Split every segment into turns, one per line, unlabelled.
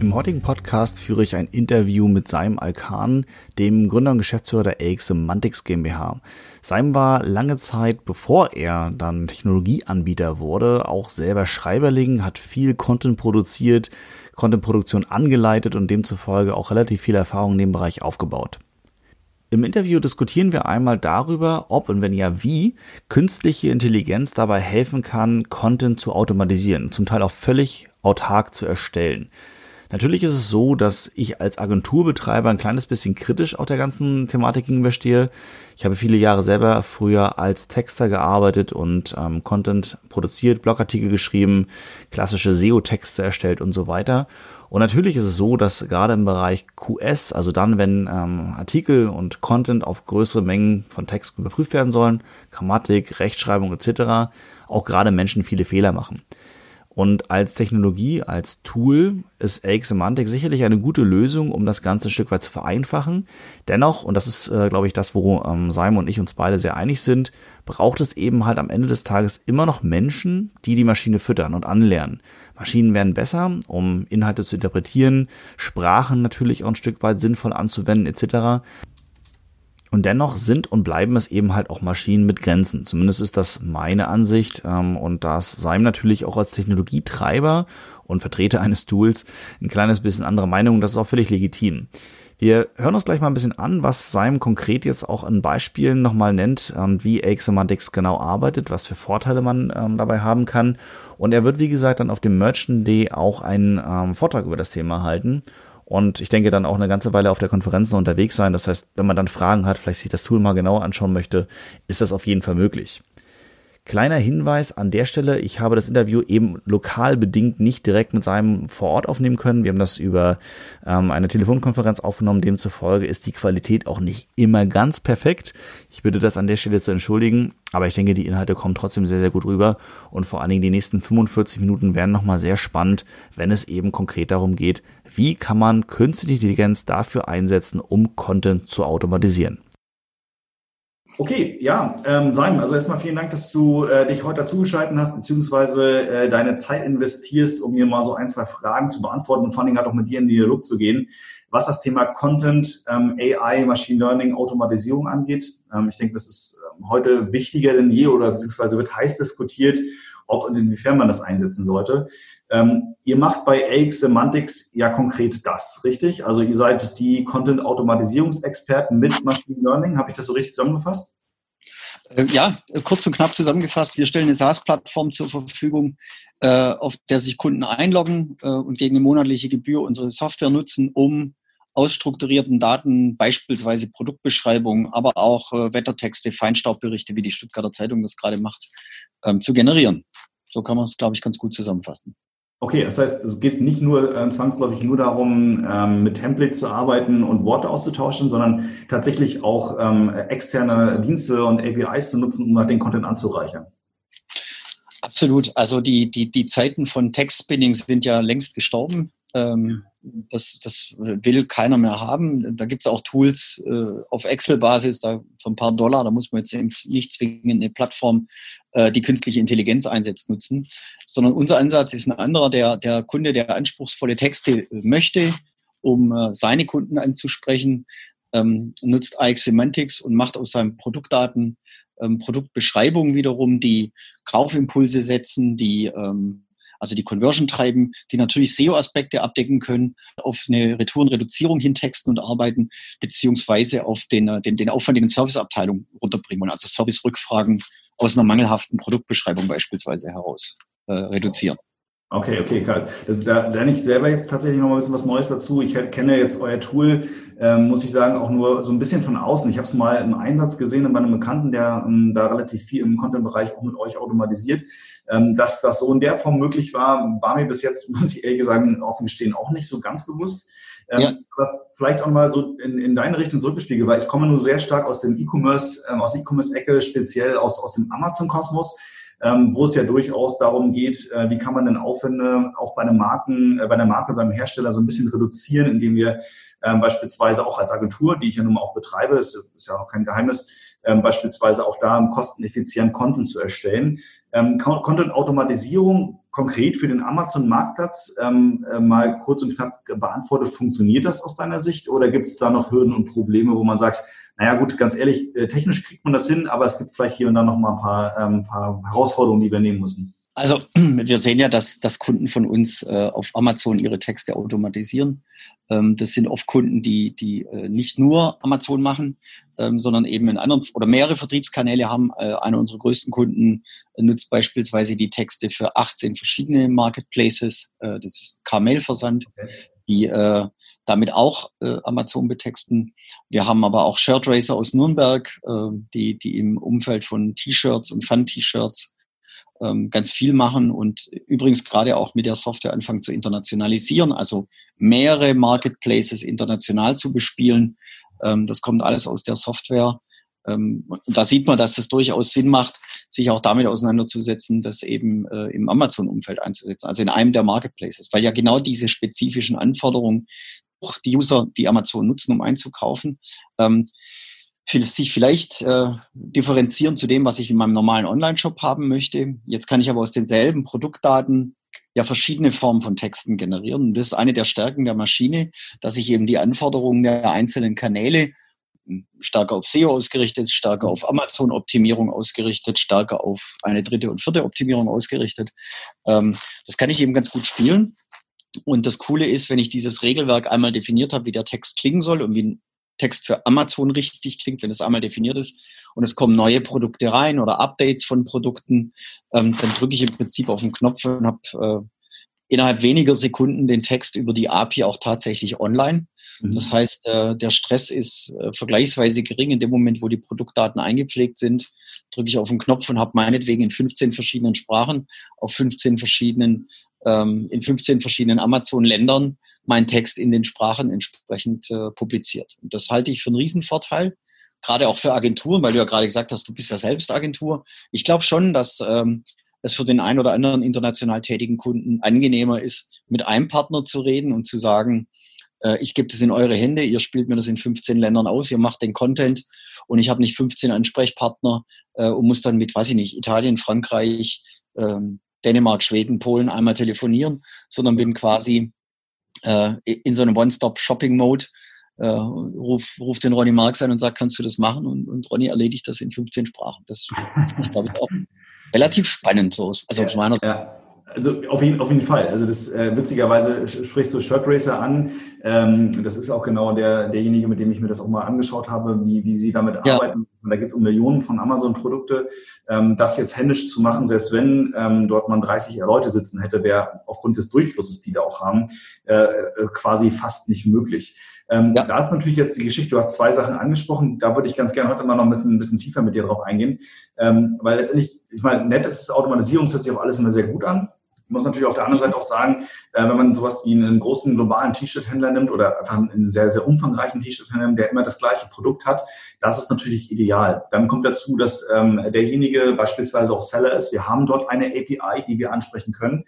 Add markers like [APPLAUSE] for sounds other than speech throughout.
Im heutigen Podcast führe ich ein Interview mit Saim Alkan, dem Gründer und Geschäftsführer der AX Semantics GmbH. Saim war lange Zeit, bevor er dann Technologieanbieter wurde, auch selber Schreiberling, hat viel Content produziert, Contentproduktion angeleitet und demzufolge auch relativ viel Erfahrung in dem Bereich aufgebaut. Im Interview diskutieren wir einmal darüber, ob und wenn ja wie künstliche Intelligenz dabei helfen kann, Content zu automatisieren, zum Teil auch völlig autark zu erstellen. Natürlich ist es so, dass ich als Agenturbetreiber ein kleines bisschen kritisch auch der ganzen Thematik gegenüberstehe. Ich habe viele Jahre selber früher als Texter gearbeitet und ähm, Content produziert, Blogartikel geschrieben, klassische SEO-Texte erstellt und so weiter. Und natürlich ist es so, dass gerade im Bereich QS, also dann, wenn ähm, Artikel und Content auf größere Mengen von Text überprüft werden sollen, Grammatik, Rechtschreibung etc., auch gerade Menschen viele Fehler machen. Und als Technologie, als Tool ist AX Semantic sicherlich eine gute Lösung, um das Ganze ein Stück weit zu vereinfachen. Dennoch, und das ist, äh, glaube ich, das, wo ähm, Simon und ich uns beide sehr einig sind, braucht es eben halt am Ende des Tages immer noch Menschen, die die Maschine füttern und anlernen. Maschinen werden besser, um Inhalte zu interpretieren, Sprachen natürlich auch ein Stück weit sinnvoll anzuwenden etc. Und dennoch sind und bleiben es eben halt auch Maschinen mit Grenzen. Zumindest ist das meine Ansicht. Ähm, und da ist Seim natürlich auch als Technologietreiber und Vertreter eines Tools ein kleines bisschen andere Meinung. Das ist auch völlig legitim. Wir hören uns gleich mal ein bisschen an, was Seim konkret jetzt auch in Beispielen nochmal nennt, ähm, wie AX Semantics genau arbeitet, was für Vorteile man ähm, dabei haben kann. Und er wird, wie gesagt, dann auf dem Merchant Day auch einen Vortrag über das Thema halten und ich denke dann auch eine ganze Weile auf der Konferenz noch unterwegs sein. Das heißt, wenn man dann Fragen hat, vielleicht sich das Tool mal genauer anschauen möchte, ist das auf jeden Fall möglich. Kleiner Hinweis an der Stelle, ich habe das Interview eben lokal bedingt nicht direkt mit seinem vor Ort aufnehmen können. Wir haben das über ähm, eine Telefonkonferenz aufgenommen. Demzufolge ist die Qualität auch nicht immer ganz perfekt. Ich bitte das an der Stelle zu entschuldigen, aber ich denke, die Inhalte kommen trotzdem sehr, sehr gut rüber und vor allen Dingen die nächsten 45 Minuten werden nochmal sehr spannend, wenn es eben konkret darum geht, wie kann man künstliche Intelligenz dafür einsetzen, um Content zu automatisieren. Okay, ja, ähm, Simon, also erstmal vielen Dank, dass du äh, dich heute dazugeschaltet hast, beziehungsweise äh, deine Zeit investierst, um mir mal so ein, zwei Fragen zu beantworten und vor allen Dingen halt auch mit dir in den Dialog zu gehen, was das Thema Content, ähm, AI, Machine Learning, Automatisierung angeht. Ähm, ich denke, das ist ähm, heute wichtiger denn je oder beziehungsweise wird heiß diskutiert, ob und inwiefern man das einsetzen sollte. Ähm, ihr macht bei AX Semantics ja konkret das, richtig? Also ihr seid die Content-Automatisierungsexperten mit Machine Learning. Habe ich das so richtig zusammengefasst?
Äh, ja, kurz und knapp zusammengefasst. Wir stellen eine SaaS-Plattform zur Verfügung, äh, auf der sich Kunden einloggen äh, und gegen eine monatliche Gebühr unsere Software nutzen, um aus strukturierten Daten, beispielsweise Produktbeschreibungen, aber auch Wettertexte, Feinstaubberichte, wie die Stuttgarter Zeitung das gerade macht, ähm, zu generieren. So kann man es, glaube ich, ganz gut zusammenfassen.
Okay, das heißt, es geht nicht nur äh, zwangsläufig nur darum, ähm, mit Templates zu arbeiten und Worte auszutauschen, sondern tatsächlich auch ähm, externe Dienste und APIs zu nutzen, um halt den Content anzureichern.
Absolut. Also die, die, die Zeiten von Text-Spinning sind ja längst gestorben. Ähm, das, das will keiner mehr haben. Da gibt es auch Tools äh, auf Excel-Basis, da für ein paar Dollar, da muss man jetzt nicht zwingend eine Plattform, äh, die künstliche Intelligenz einsetzt, nutzen, sondern unser Ansatz ist ein anderer. Der, der Kunde, der anspruchsvolle Texte möchte, um äh, seine Kunden anzusprechen, ähm, nutzt IX Semantics und macht aus seinen Produktdaten ähm, Produktbeschreibungen wiederum, die Kaufimpulse setzen, die ähm, also die Conversion treiben, die natürlich SEO-Aspekte abdecken können, auf eine Retourenreduzierung hintexten und arbeiten, beziehungsweise auf den, äh, den, den Aufwand in den Serviceabteilungen runterbringen, also Service-Rückfragen aus einer mangelhaften Produktbeschreibung beispielsweise heraus äh, reduzieren.
Okay, okay, klar. Das, da lerne ich selber jetzt tatsächlich noch mal ein bisschen was Neues dazu. Ich kenne jetzt euer Tool, ähm, muss ich sagen, auch nur so ein bisschen von außen. Ich habe es mal im Einsatz gesehen bei einem Bekannten, der ähm, da relativ viel im Content-Bereich auch mit euch automatisiert. Ähm, dass das so in der Form möglich war, war mir bis jetzt, [LAUGHS] muss ich ehrlich sagen, offen gestehen, auch nicht so ganz bewusst. Ähm, ja. Aber vielleicht auch mal so in, in deine Richtung zurückgespiegelt, weil ich komme nur sehr stark aus dem E-Commerce, ähm, aus der E-Commerce-Ecke, speziell aus, aus dem Amazon-Kosmos ähm, wo es ja durchaus darum geht, äh, wie kann man denn Aufwände auch bei einem Marken, äh, bei der Marke, beim Hersteller so ein bisschen reduzieren, indem wir ähm, beispielsweise auch als Agentur, die ich ja nun mal auch betreibe, ist, ist ja auch kein Geheimnis, ähm, beispielsweise auch da kosteneffizient Content zu erstellen. Ähm, Content-Automatisierung konkret für den Amazon-Marktplatz ähm, äh, mal kurz und knapp beantwortet, funktioniert das aus deiner Sicht oder gibt es da noch Hürden und Probleme, wo man sagt, naja gut, ganz ehrlich, äh, technisch kriegt man das hin, aber es gibt vielleicht hier und da noch mal ein paar, ähm, paar Herausforderungen, die wir nehmen müssen.
Also [CLEARS THROAT] wir sehen ja, dass, dass Kunden von uns äh, auf Amazon ihre Texte automatisieren. Ähm, das sind oft Kunden, die, die äh, nicht nur Amazon machen, ähm, sondern eben in anderen oder mehrere Vertriebskanäle haben. Äh, einer unserer größten Kunden nutzt beispielsweise die Texte für 18 verschiedene Marketplaces. Äh, das ist Carmel-Versand. Okay die äh, damit auch äh, Amazon betexten. Wir haben aber auch Shirt Racer aus Nürnberg, äh, die, die im Umfeld von T-Shirts und Fun-T-Shirts ähm, ganz viel machen und übrigens gerade auch mit der Software anfangen zu internationalisieren, also mehrere Marketplaces international zu bespielen. Ähm, das kommt alles aus der Software. Ähm, da sieht man, dass das durchaus Sinn macht, sich auch damit auseinanderzusetzen, das eben äh, im Amazon-Umfeld einzusetzen, also in einem der Marketplaces, weil ja genau diese spezifischen Anforderungen auch die User, die Amazon nutzen, um einzukaufen, ähm, sich vielleicht äh, differenzieren zu dem, was ich in meinem normalen Online-Shop haben möchte. Jetzt kann ich aber aus denselben Produktdaten ja verschiedene Formen von Texten generieren. Und das ist eine der Stärken der Maschine, dass ich eben die Anforderungen der einzelnen Kanäle stärker auf SEO ausgerichtet, stärker auf Amazon-Optimierung ausgerichtet, stärker auf eine dritte und vierte Optimierung ausgerichtet. Ähm, das kann ich eben ganz gut spielen. Und das Coole ist, wenn ich dieses Regelwerk einmal definiert habe, wie der Text klingen soll und wie ein Text für Amazon richtig klingt, wenn es einmal definiert ist und es kommen neue Produkte rein oder Updates von Produkten, ähm, dann drücke ich im Prinzip auf den Knopf und habe äh, innerhalb weniger Sekunden den Text über die API auch tatsächlich online. Mhm. Das heißt, äh, der Stress ist äh, vergleichsweise gering. In dem Moment, wo die Produktdaten eingepflegt sind, drücke ich auf den Knopf und habe meinetwegen in 15 verschiedenen Sprachen, auf 15 verschiedenen, ähm, in 15 verschiedenen Amazon-Ländern meinen Text in den Sprachen entsprechend äh, publiziert. Und das halte ich für einen Riesenvorteil gerade auch für Agenturen, weil du ja gerade gesagt hast, du bist ja selbst Agentur. Ich glaube schon, dass ähm, es für den einen oder anderen international tätigen Kunden angenehmer ist, mit einem Partner zu reden und zu sagen, ich gebe das in eure Hände, ihr spielt mir das in 15 Ländern aus, ihr macht den Content und ich habe nicht 15 Ansprechpartner äh, und muss dann mit, weiß ich nicht, Italien, Frankreich, ähm, Dänemark, Schweden, Polen einmal telefonieren, sondern bin quasi äh, in so einem One-Stop-Shopping-Mode äh, ruf, ruf den Ronny Marx an und sag, kannst du das machen? Und, und Ronny erledigt das in 15 Sprachen. Das ist, glaube ich, auch [LAUGHS] relativ spannend, so, also aus meiner Sicht.
Ja. Also auf jeden, auf jeden Fall. Also das äh, witzigerweise sprichst du Shirt Racer an. Ähm, das ist auch genau der, derjenige, mit dem ich mir das auch mal angeschaut habe, wie, wie sie damit ja. arbeiten. Da geht es um Millionen von Amazon-Produkte. Ähm, das jetzt händisch zu machen, selbst wenn ähm, dort man 30 Leute sitzen hätte, wäre aufgrund des Durchflusses, die da auch haben, äh, äh, quasi fast nicht möglich. Ähm, ja. Da ist natürlich jetzt die Geschichte, du hast zwei Sachen angesprochen, da würde ich ganz gerne heute mal noch ein bisschen, ein bisschen tiefer mit dir drauf eingehen, ähm, weil letztendlich, ich meine, nettes Automatisierung hört sich auf alles immer sehr gut an, muss natürlich auf der anderen Seite auch sagen, äh, wenn man sowas wie einen großen globalen T-Shirt-Händler nimmt oder einfach einen sehr, sehr umfangreichen T-Shirt-Händler, der immer das gleiche Produkt hat, das ist natürlich ideal. Dann kommt dazu, dass ähm, derjenige beispielsweise auch Seller ist. Wir haben dort eine API, die wir ansprechen können.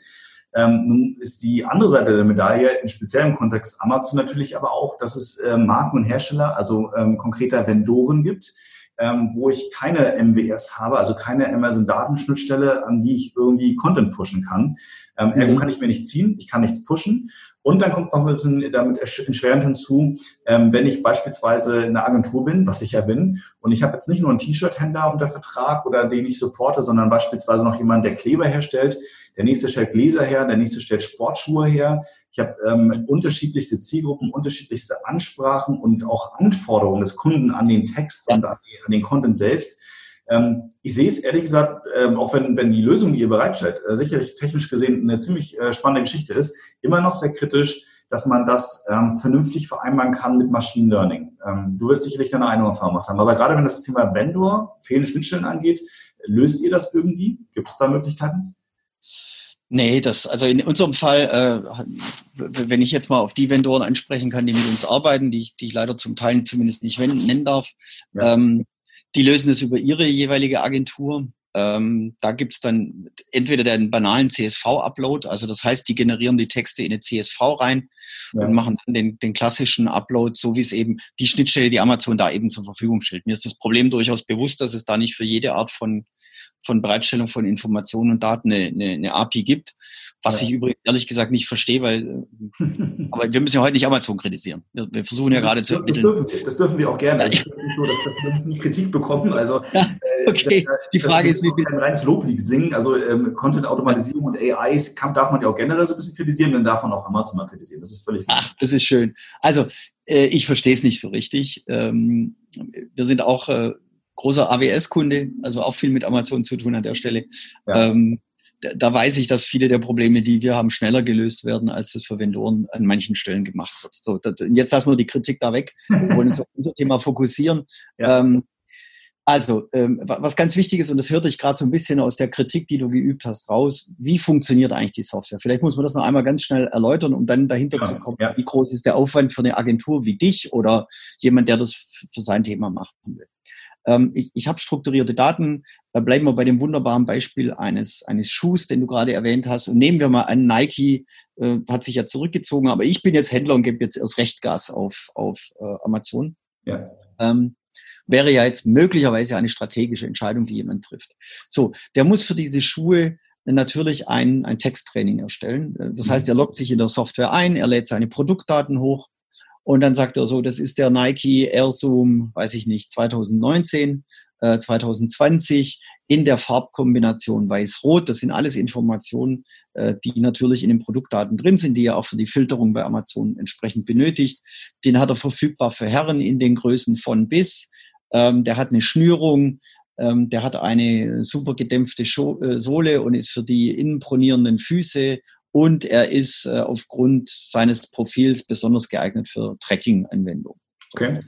Ähm, nun ist die andere Seite der Medaille in speziellem Kontext Amazon natürlich aber auch, dass es äh, Marken und Hersteller, also ähm, konkreter Vendoren gibt, ähm, wo ich keine MWS habe, also keine Amazon-Datenschnittstelle, an die ich irgendwie Content pushen kann. Ähm, ergo mhm. kann ich mir nicht ziehen, ich kann nichts pushen. Und dann kommt noch ein bisschen damit erschwerend hinzu, ähm, wenn ich beispielsweise eine Agentur bin, was ich ja bin, und ich habe jetzt nicht nur einen T-Shirt-Händler unter Vertrag oder den ich supporte, sondern beispielsweise noch jemanden, der Kleber herstellt, der nächste stellt Gläser her, der nächste stellt Sportschuhe her. Ich habe ähm, unterschiedlichste Zielgruppen, unterschiedlichste Ansprachen und auch Anforderungen des Kunden an den Text und an, an den Content selbst
Ähm, ich sehe es ehrlich gesagt, ähm, auch wenn, wenn die Lösung, die ihr bereitstellt, äh, sicherlich technisch gesehen eine ziemlich äh, spannende Geschichte ist, immer noch sehr kritisch, dass man das ähm, vernünftig vereinbaren kann mit Machine Learning. Ähm, du wirst sicherlich deine eigene Erfahrung gemacht haben. Aber gerade wenn das Thema Vendor, fehlende Schnittstellen angeht, löst ihr das irgendwie? Gibt es da Möglichkeiten?
Nee, das, also in unserem Fall, äh, wenn ich jetzt mal auf die Vendoren ansprechen kann, die mit uns arbeiten, die ich, die ich leider zum Teil zumindest nicht nennen darf, ja. ähm, die lösen es über ihre jeweilige Agentur. Ähm, da gibt's dann entweder den banalen CSV-Upload, also das heißt, die generieren die Texte in eine CSV rein ja. und machen dann den, den klassischen Upload, so wie es eben die Schnittstelle, die Amazon da eben zur Verfügung stellt. Mir ist das Problem durchaus bewusst, dass es da nicht für jede Art von von Bereitstellung von Informationen und Daten eine, eine, eine API gibt. Was ja. ich übrigens ehrlich gesagt nicht verstehe, weil, äh, [LAUGHS] aber wir müssen ja heute nicht Amazon kritisieren. Wir, wir versuchen ja gerade zu
ermitteln. Das dürfen wir, das dürfen wir auch gerne. Es ist nicht so, dass, dass wir uns nie Kritik bekommen. Also, [LAUGHS]
ja, äh, okay. Das, die Frage ist, wie viel.
Kein reines Loblied singen. Also, ähm, Content-Automatisierung und AI kann, darf man ja auch generell so ein bisschen kritisieren, dann darf man auch Amazon mal kritisieren. Das ist völlig.
Ach, das ist schön. Also, äh, ich verstehe es nicht so richtig. Ähm, wir sind auch, äh, großer AWS-Kunde, also auch viel mit Amazon zu tun an der Stelle. Ja. Ähm, da, da, weiß ich, dass viele der Probleme, die wir haben, schneller gelöst werden, als das für Vendoren an manchen Stellen gemacht wird. So, das, jetzt lassen wir die Kritik da weg und wollen uns auf unser Thema fokussieren. Ja. Ähm, also, ähm, was ganz wichtig ist, und das hörte ich gerade so ein bisschen aus der Kritik, die du geübt hast, raus, wie funktioniert eigentlich die Software? Vielleicht muss man das noch einmal ganz schnell erläutern, um dann dahinter ja, zu kommen, ja. wie groß ist der Aufwand für eine Agentur wie dich oder jemand, der das für sein Thema machen will. Ähm, ich ich habe strukturierte Daten. Da bleiben wir bei dem wunderbaren Beispiel eines, eines Schuhs, den du gerade erwähnt hast. Und nehmen wir mal an, Nike äh, hat sich ja zurückgezogen, aber ich bin jetzt Händler und gebe jetzt erst recht Gas auf, auf äh, Amazon. Ja. Ähm, wäre ja jetzt möglicherweise eine strategische Entscheidung, die jemand trifft. So, der muss für diese Schuhe natürlich ein, ein Texttraining erstellen. Das heißt, er loggt sich in der Software ein, er lädt seine Produktdaten hoch und dann sagt er so, das ist der Nike Air Zoom, weiß ich nicht, 2019, äh, 2020 in der Farbkombination weiß-rot. Das sind alles Informationen, äh, die natürlich in den Produktdaten drin sind, die er auch für die Filterung bei Amazon entsprechend benötigt. Den hat er verfügbar für Herren in den Größen von bis. Ähm, der hat eine Schnürung, ähm, der hat eine super gedämpfte äh, Sohle und ist für die innenpronierenden Füße und er ist äh, aufgrund seines Profils besonders geeignet für Tracking-Anwendungen. Okay.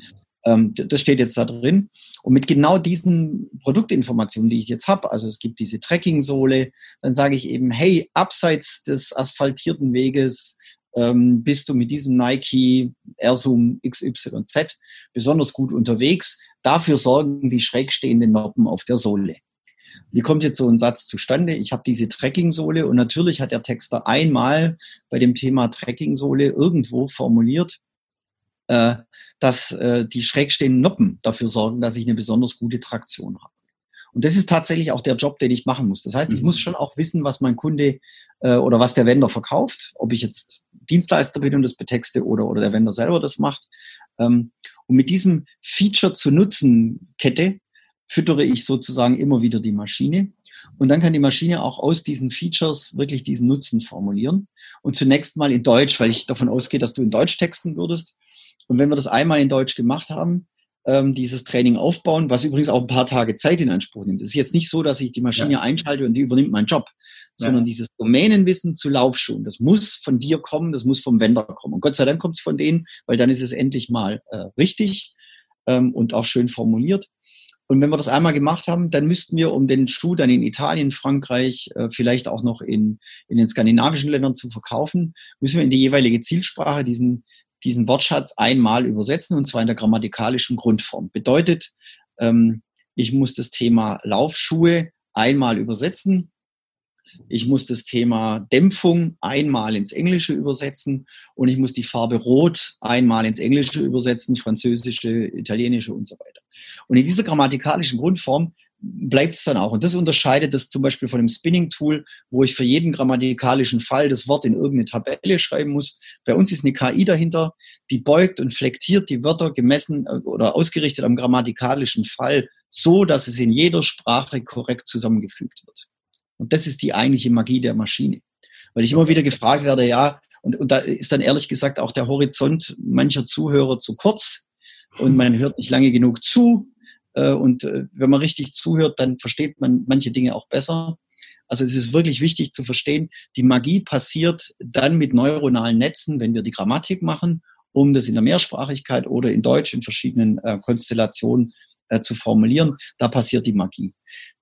Ähm, das steht jetzt da drin. Und mit genau diesen Produktinformationen, die ich jetzt habe, also es gibt diese Tracking-Sohle, dann sage ich eben, hey, abseits des asphaltierten Weges ähm, bist du mit diesem Nike Air Zoom XYZ besonders gut unterwegs. Dafür sorgen die schräg stehenden Noppen auf der Sohle. Wie kommt jetzt so ein Satz zustande? Ich habe diese Tracking-Sohle und natürlich hat der Texter einmal bei dem Thema Tracking-Sohle irgendwo formuliert, äh, dass äh, die schrägstehenden Noppen dafür sorgen, dass ich eine besonders gute Traktion habe. Und das ist tatsächlich auch der Job, den ich machen muss. Das heißt, ich mhm. muss schon auch wissen, was mein Kunde äh, oder was der Vendor verkauft, ob ich jetzt Dienstleister bin und das betexte oder, oder der Vendor selber das macht. Ähm, und mit diesem Feature zu Nutzen Kette füttere ich sozusagen immer wieder die Maschine. Und dann kann die Maschine auch aus diesen Features wirklich diesen Nutzen formulieren. Und zunächst mal in Deutsch, weil ich davon ausgehe, dass du in Deutsch texten würdest. Und wenn wir das einmal in Deutsch gemacht haben, ähm, dieses Training aufbauen, was übrigens auch ein paar Tage Zeit in Anspruch nimmt. Es ist jetzt nicht so, dass ich die Maschine ja. einschalte und die übernimmt meinen Job, ja. sondern dieses Domänenwissen zu Laufschuhen, das muss von dir kommen, das muss vom Vendor kommen. Und Gott sei Dank kommt es von denen, weil dann ist es endlich mal äh, richtig ähm, und auch schön formuliert. Und wenn wir das einmal gemacht haben, dann müssten wir, um den Schuh dann in Italien, Frankreich, äh, vielleicht auch noch in, in den skandinavischen Ländern zu verkaufen, müssen wir in die jeweilige Zielsprache diesen, diesen Wortschatz einmal übersetzen, und zwar in der grammatikalischen Grundform. Bedeutet, ähm, ich muss das Thema Laufschuhe einmal übersetzen, ich muss das Thema Dämpfung einmal ins Englische übersetzen und ich muss die Farbe Rot einmal ins Englische übersetzen, Französische, Italienische und so weiter. Und in dieser grammatikalischen Grundform bleibt es dann auch. Und das unterscheidet das zum Beispiel von dem Spinning-Tool, wo ich für jeden grammatikalischen Fall das Wort in irgendeine Tabelle schreiben muss. Bei uns ist eine KI dahinter, die beugt und flektiert die Wörter gemessen äh, oder ausgerichtet am grammatikalischen Fall so, dass es in jeder Sprache korrekt zusammengefügt wird. Und das ist die eigentliche Magie der Maschine. Weil ich immer wieder gefragt werde, ja, und, und da ist dann ehrlich gesagt auch der Horizont mancher Zuhörer zu kurz und man hört nicht lange genug zu. Äh, und äh, wenn man richtig zuhört, dann versteht man manche Dinge auch besser. Also es ist wirklich wichtig zu verstehen, die Magie passiert dann mit neuronalen Netzen, wenn wir die Grammatik machen, um das in der Mehrsprachigkeit oder in Deutsch in verschiedenen äh, Konstellationen äh, zu formulieren. Da passiert die Magie.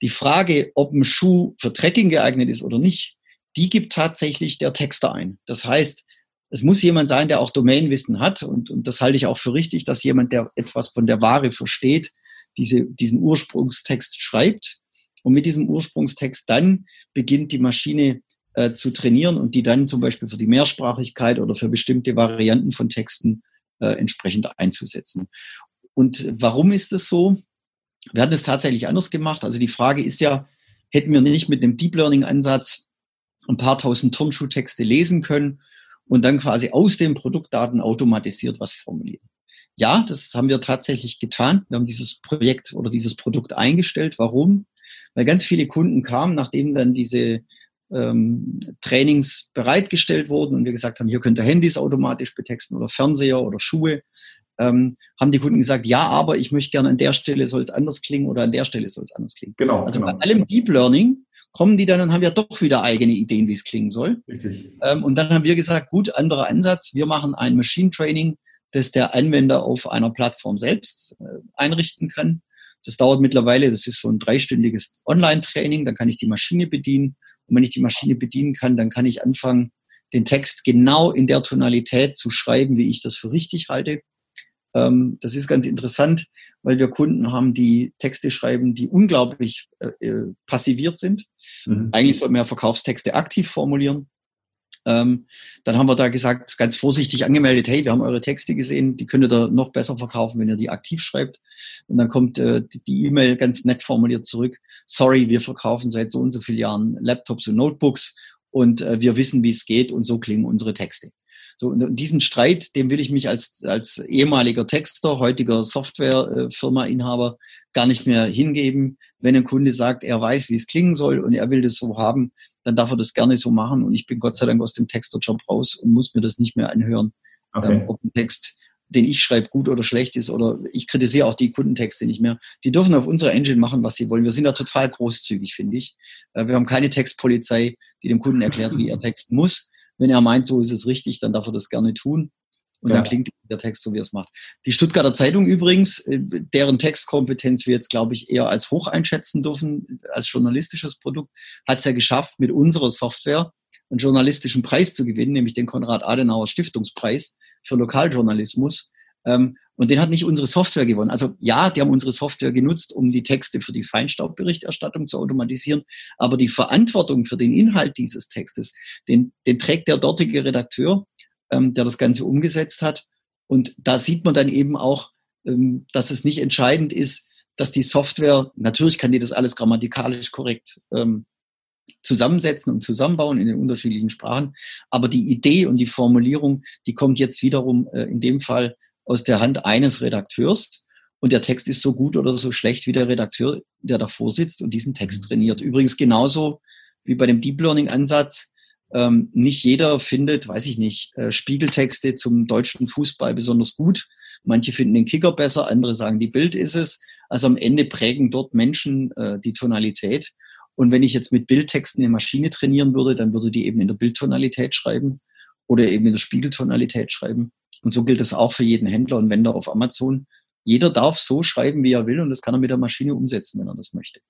Die Frage, ob ein Schuh für Trekking geeignet ist oder nicht, die gibt tatsächlich der Texter ein. Das heißt, es muss jemand sein, der auch Domainwissen hat. Und, und das halte ich auch für richtig, dass jemand, der etwas von der Ware versteht, diese, diesen Ursprungstext schreibt. Und mit diesem Ursprungstext dann beginnt die Maschine äh, zu trainieren und die dann zum Beispiel für die Mehrsprachigkeit oder für bestimmte Varianten von Texten äh, entsprechend einzusetzen. Und warum ist das so? Wir hatten es tatsächlich anders gemacht. Also die Frage ist ja, hätten wir nicht mit dem Deep Learning Ansatz ein paar tausend Turnschuhtexte lesen können und dann quasi aus den Produktdaten automatisiert was formulieren. Ja, das haben wir tatsächlich getan. Wir haben dieses Projekt oder dieses Produkt eingestellt. Warum? Weil ganz viele Kunden kamen, nachdem dann diese ähm, Trainings bereitgestellt wurden und wir gesagt haben, hier könnt ihr Handys automatisch betexten oder Fernseher oder Schuhe, ähm, haben die Kunden gesagt, ja, aber ich möchte gerne an der Stelle soll es anders klingen oder an der Stelle soll es anders klingen. Genau. Also genau. bei allem Deep Learning kommen die dann und haben ja doch wieder eigene Ideen, wie es klingen soll. Richtig. Ähm, und dann haben wir gesagt, gut, anderer Ansatz, wir machen ein Machine Training, das der Anwender auf einer Plattform selbst äh, einrichten kann. Das dauert mittlerweile, das ist so ein dreistündiges Online-Training, dann kann ich die Maschine bedienen. Und wenn ich die Maschine bedienen kann, dann kann ich anfangen, den Text genau in der Tonalität zu schreiben, wie ich das für richtig halte. Ähm, das ist ganz interessant, weil wir Kunden haben, die Texte schreiben, die unglaublich äh, äh, passiviert sind. Mhm. Eigentlich sollten wir Verkaufstexte aktiv formulieren. Ähm, dann haben wir da gesagt, ganz vorsichtig angemeldet, hey, wir haben eure Texte gesehen, die könnt ihr noch besser verkaufen, wenn ihr die aktiv schreibt. Und dann kommt äh, die E-Mail ganz nett formuliert zurück, sorry, wir verkaufen seit so und so vielen Jahren Laptops und Notebooks und äh, wir wissen, wie es geht und so klingen unsere Texte. So, und diesen Streit, dem will ich mich als, als ehemaliger Texter, heutiger Softwarefirma-Inhaber gar nicht mehr hingeben. Wenn ein Kunde sagt, er weiß, wie es klingen soll und er will das so haben, dann darf er das gerne so machen. Und ich bin Gott sei Dank aus dem Texterjob raus und muss mir das nicht mehr anhören, okay. ähm, ob ein Text, den ich schreibe, gut oder schlecht ist. Oder ich kritisiere auch die Kundentexte nicht mehr. Die dürfen auf unserer Engine machen, was sie wollen. Wir sind da total großzügig, finde ich. Äh, wir haben keine Textpolizei, die dem Kunden erklärt, wie er [LAUGHS] texten muss. Wenn er meint, so ist es richtig, dann darf er das gerne tun. Und ja. dann klingt der Text so, wie er es macht. Die Stuttgarter Zeitung übrigens, äh, deren Textkompetenz wir jetzt, glaube ich, eher als hoch einschätzen dürfen, als journalistisches Produkt, hat es ja geschafft, mit unserer Software einen journalistischen Preis zu gewinnen, nämlich den Konrad-Adenauer Stiftungspreis für Lokaljournalismus. Ähm, und den hat nicht unsere Software gewonnen. Also ja, die haben unsere Software genutzt, um die Texte für die Feinstaubberichterstattung zu automatisieren. Aber die Verantwortung für den Inhalt dieses Textes, den, den trägt der dortige Redakteur, ähm, der das Ganze umgesetzt hat. Und da sieht man dann eben auch, ähm, dass es nicht entscheidend ist, dass die Software, natürlich kann die das alles grammatikalisch korrekt ähm, zusammensetzen und zusammenbauen in den unterschiedlichen Sprachen. Aber die Idee und die Formulierung, die kommt jetzt wiederum äh, in dem Fall aus der Hand eines Redakteurs und der Text ist so gut oder so schlecht wie der Redakteur, der davor sitzt und diesen Text mhm. trainiert. Übrigens genauso wie bei dem Deep Learning Ansatz. Ähm, nicht jeder findet, weiß ich nicht, äh, Spiegeltexte zum deutschen Fußball besonders gut. Manche finden den Kicker besser, andere sagen, die Bild ist es. Also am Ende prägen dort Menschen äh, die Tonalität. Und wenn ich jetzt mit Bildtexten eine Maschine trainieren würde, dann würde die eben in der Bildtonalität schreiben oder eben in der Spiegeltonalität schreiben. Und so gilt das auch für jeden Händler und Wender auf Amazon. Jeder darf so schreiben, wie er will, und das kann er mit der Maschine umsetzen, wenn er das möchte.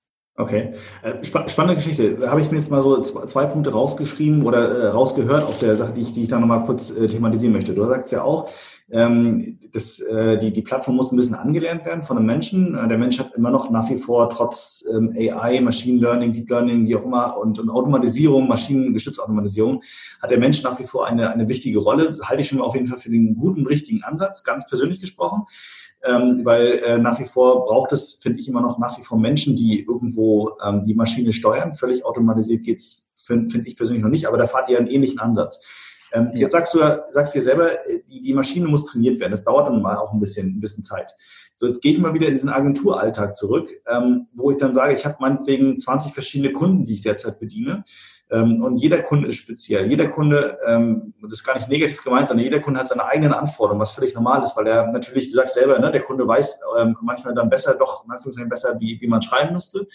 Okay, äh, spannende Geschichte. Habe ich mir jetzt mal so zwei Punkte rausgeschrieben oder äh, rausgehört auf der Sache, die ich, die ich da nochmal kurz äh, thematisieren möchte. Du sagst ja auch, ähm, das, die, die Plattform muss ein bisschen angelernt werden von einem Menschen. Der Mensch hat immer noch nach wie vor trotz ähm, AI, Machine Learning, Deep Learning, wie auch immer, und, und Automatisierung, maschinengestützte Automatisierung, hat der Mensch nach wie vor eine, eine wichtige Rolle. Halte ich schon mal auf jeden Fall für den guten, richtigen Ansatz, ganz persönlich gesprochen ähm, weil äh, nach wie vor braucht es, finde ich, immer noch nach wie vor Menschen, die irgendwo ähm, die Maschine steuern. Völlig automatisiert geht's, finde find ich persönlich noch nicht, aber da fahrt ihr einen ähnlichen Ansatz. Ähm, ja. Jetzt sagst du, sagst dir selber, die, die Maschine muss trainiert werden. Das dauert dann mal auch ein bisschen, ein bisschen Zeit. So, jetzt gehe ich mal wieder in diesen Agenturalltag zurück, ähm, wo ich dann sage, ich habe meinetwegen 20 verschiedene Kunden, die ich derzeit bediene. Ähm, und jeder Kunde ist speziell. Jeder Kunde, ähm, das ist gar nicht negativ gemeint, sondern jeder Kunde hat seine eigenen Anforderungen, was völlig normal ist, weil er natürlich, du sagst selber, ne, der Kunde weiß ähm, manchmal dann besser, doch in Anführungszeichen besser, wie, wie man schreiben müsste.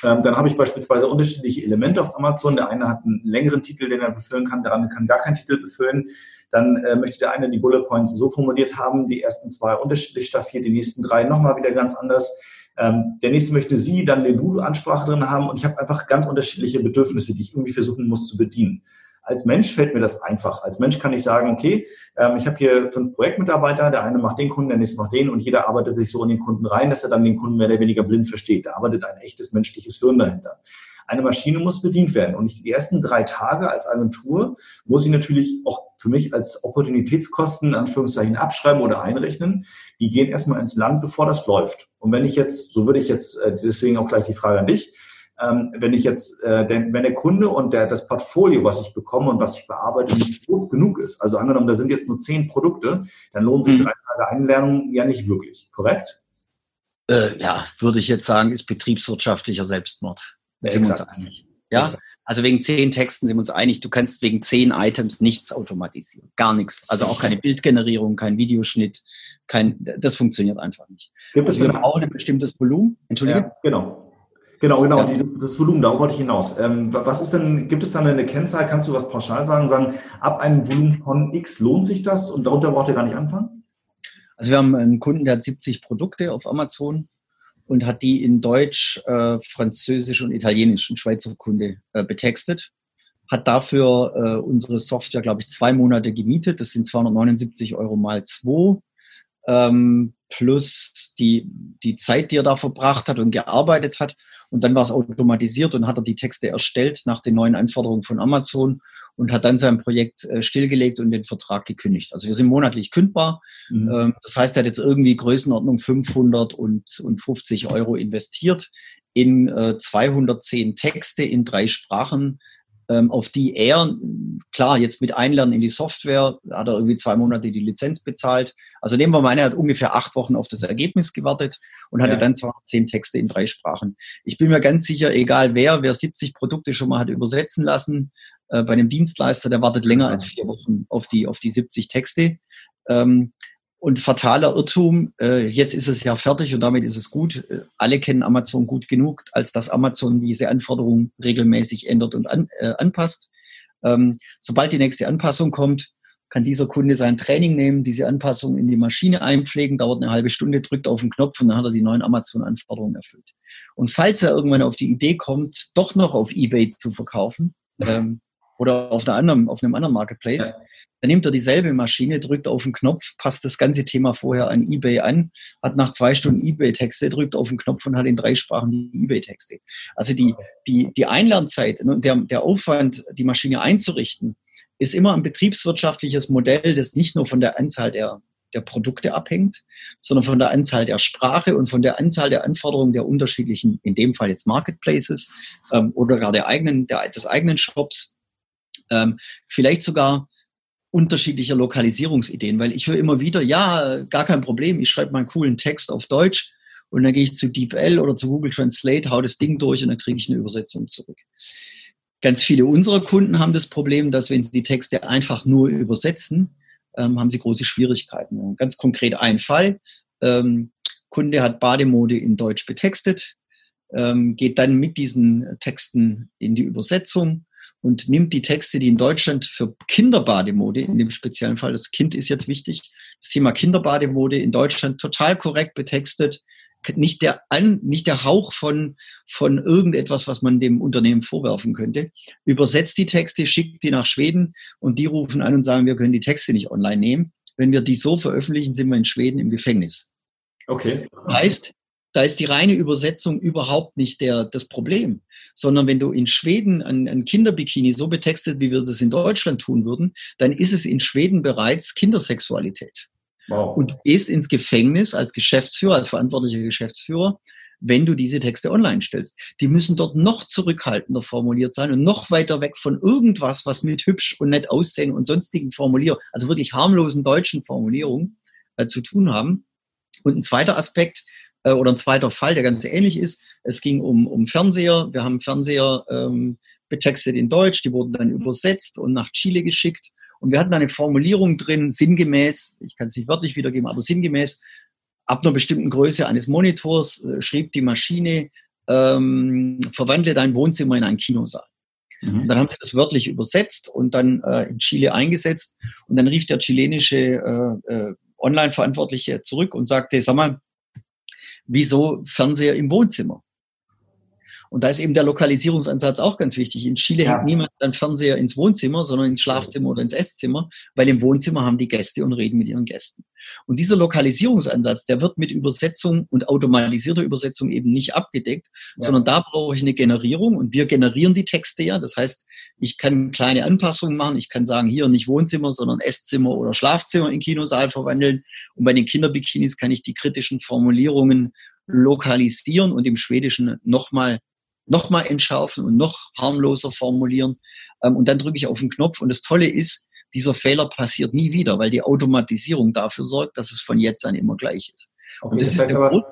Dann habe ich beispielsweise unterschiedliche Elemente auf Amazon. Der eine hat einen längeren Titel, den er befüllen kann, der andere kann gar keinen Titel befüllen. Dann äh, möchte der eine die Bullet Points so formuliert haben, die ersten zwei unterschiedlich staffiert, die nächsten drei nochmal wieder ganz anders. Ähm, der nächste möchte sie dann eine Du-Ansprache drin haben und ich habe einfach ganz unterschiedliche Bedürfnisse, die ich irgendwie versuchen muss zu bedienen. Als Mensch fällt mir das einfach. Als Mensch kann ich sagen, okay, ähm, ich habe hier fünf Projektmitarbeiter, der eine macht den Kunden, der nächste macht den und jeder arbeitet sich so in den Kunden rein, dass er dann den Kunden mehr oder weniger blind versteht. Da arbeitet ein echtes menschliches Hirn dahinter. Eine Maschine muss bedient werden. Und die ersten drei Tage als Agentur muss ich natürlich auch für mich als Opportunitätskosten, in Anführungszeichen, abschreiben oder einrechnen. Die gehen erstmal ins Land, bevor das läuft. Und wenn ich jetzt, so würde ich jetzt, äh, deswegen auch gleich die Frage an dich, ähm, wenn ich jetzt, äh, denn, wenn der Kunde und der, das Portfolio, was ich bekomme und was ich bearbeite, nicht groß genug ist, also angenommen, da sind jetzt nur zehn Produkte, dann lohnen sich mhm. drei Tage Einlernung ja nicht wirklich, korrekt?
Äh, ja, würde ich jetzt sagen, ist betriebswirtschaftlicher Selbstmord.
Ja, sind wir uns einig.
Ja, exakt. also wegen zehn Texten sind wir uns einig, du kannst wegen zehn Items nichts automatisieren. Gar nichts. Also auch keine Bildgenerierung, kein Videoschnitt, kein, das funktioniert einfach nicht.
Gibt also es wir brauchen ein bestimmtes Volumen? Entschuldige? Ja, genau. Genau, genau, ja. das, das, Volumen, darauf wollte ich hinaus. Ähm, was ist denn, gibt es da eine Kennzahl, kannst du was pauschal sagen, sagen, ab einem Volumen von X lohnt sich das und darunter braucht ihr gar nicht anfangen?
Also wir haben einen Kunden, der hat 70 Produkte auf Amazon und hat die in Deutsch, äh, Französisch und Italienisch, ein Schweizer Kunde, äh, betextet. Hat dafür äh, unsere Software, glaube ich, zwei Monate gemietet. Das sind 279 Euro mal zwei. Ähm, plus die, die Zeit, die er da verbracht hat und gearbeitet hat. Und dann war es automatisiert und hat er die Texte erstellt nach den neuen Anforderungen von Amazon und hat dann sein Projekt äh, stillgelegt und den Vertrag gekündigt. Also wir sind monatlich kündbar. Mhm. Ähm, das heißt, er hat jetzt irgendwie Größenordnung 500 und, und 50 Euro investiert in äh, 210 Texte in drei Sprachen ähm, auf die er, klar, jetzt mit Einlernen in die Software, hat er irgendwie zwei Monate die Lizenz bezahlt. Also nehmen wir mal an, er hat ungefähr acht Wochen auf das Ergebnis gewartet und hatte ja. dann 210 Texte in drei Sprachen. Ich bin mir ganz sicher, egal wer, wer 70 Produkte schon mal hat übersetzen lassen, äh, bei einem Dienstleister, der wartet länger als vier Wochen auf die, auf die 70 Texte. Ähm, und fataler Irrtum, äh, jetzt ist es ja fertig und damit ist es gut. Äh, alle kennen Amazon gut genug, als dass Amazon diese Anforderungen regelmäßig ändert und an, äh, anpasst. Ähm, sobald die nächste Anpassung kommt, kann dieser Kunde sein Training nehmen, diese Anpassung in die Maschine einpflegen, dauert eine halbe Stunde, drückt auf den Knopf und dann hat er die neuen Amazon-Anforderungen erfüllt. Und falls er irgendwann auf die Idee kommt, doch noch auf eBay zu verkaufen, [LAUGHS] ähm, oder auf, einer anderen, auf einem anderen Marketplace. Ja. Dann nimmt er dieselbe Maschine, drückt auf den Knopf, passt das ganze Thema vorher an eBay an, hat nach zwei Stunden eBay-Texte, drückt auf den Knopf und hat in drei Sprachen die eBay-Texte. Also die, die, die Einlernzeit und der, der Aufwand, die Maschine einzurichten, ist immer ein betriebswirtschaftliches Modell, das nicht nur von der Anzahl der, der Produkte abhängt, sondern von der Anzahl der Sprache und von der Anzahl der Anforderungen der unterschiedlichen, in dem Fall jetzt Marketplaces ähm, oder gar der eigenen, der, des eigenen Shops ähm, vielleicht sogar unterschiedlicher Lokalisierungsideen, weil ich höre immer wieder, ja, gar kein Problem, ich schreibe mal einen coolen Text auf Deutsch und dann gehe ich zu DeepL oder zu Google Translate, hau das Ding durch und dann kriege ich eine Übersetzung zurück. Ganz viele unserer Kunden haben das Problem, dass wenn sie die Texte einfach nur übersetzen, ähm, haben sie große Schwierigkeiten. Ganz konkret ein Fall. Ähm, Kunde hat Bademode in Deutsch betextet, ähm, geht dann mit diesen Texten in die Übersetzung und nimmt die Texte, die in Deutschland für Kinderbademode, in dem speziellen Fall, das Kind ist jetzt wichtig, das Thema Kinderbademode in Deutschland total korrekt betextet, nicht der, An, nicht der Hauch von, von irgendetwas, was man dem Unternehmen vorwerfen könnte, übersetzt die Texte, schickt die nach Schweden und die rufen an und sagen, wir können die Texte nicht online nehmen. Wenn wir die so veröffentlichen, sind wir in Schweden im Gefängnis.
Okay.
Heißt, da ist die reine Übersetzung überhaupt nicht der, das Problem, sondern wenn du in Schweden ein, ein Kinderbikini so betextet, wie wir das in Deutschland tun würden, dann ist es in Schweden bereits Kindersexualität. Wow. Und du gehst ins Gefängnis als Geschäftsführer, als verantwortlicher Geschäftsführer, wenn du diese Texte online stellst. Die müssen dort noch zurückhaltender formuliert sein und noch weiter weg von irgendwas, was mit hübsch und nett aussehen und sonstigen Formulierungen, also wirklich harmlosen deutschen Formulierungen äh, zu tun haben. Und ein zweiter Aspekt, äh, oder ein zweiter Fall, der ganz ähnlich ist. Es ging um, um Fernseher. Wir haben Fernseher ähm, betextet in Deutsch, die wurden dann übersetzt und nach Chile geschickt. Und wir hatten eine Formulierung drin, sinngemäß, ich kann es nicht wörtlich wiedergeben, aber sinngemäß, ab einer bestimmten Größe eines Monitors äh, schrieb die Maschine, ähm, verwandle dein Wohnzimmer in einen Kinosaal. Mhm. Und dann haben sie das wörtlich übersetzt und dann äh, in Chile eingesetzt. Und dann rief der chilenische äh, äh, Online-Verantwortliche zurück und sagte, sag mal, wieso Fernseher im Wohnzimmer? Und da ist eben der Lokalisierungsansatz auch ganz wichtig. In Chile ja. hat niemand einen Fernseher ins Wohnzimmer, sondern ins Schlafzimmer oder ins Esszimmer, weil im Wohnzimmer haben die Gäste und reden mit ihren Gästen. Und dieser Lokalisierungsansatz, der wird mit Übersetzung und automatisierter Übersetzung eben nicht abgedeckt, ja. sondern da brauche ich eine Generierung und wir generieren die Texte ja. Das heißt, ich kann kleine Anpassungen machen. Ich kann sagen, hier nicht Wohnzimmer, sondern Esszimmer oder Schlafzimmer in Kinosaal verwandeln. Und bei den Kinderbikinis kann ich die kritischen Formulierungen lokalisieren und im Schwedischen nochmal nochmal entschärfen und noch harmloser formulieren. Ähm, und dann drücke ich auf den Knopf. Und das Tolle ist, dieser Fehler passiert nie wieder, weil die Automatisierung dafür sorgt, dass es von jetzt an immer gleich ist.
Okay, und das, das ist der Grund.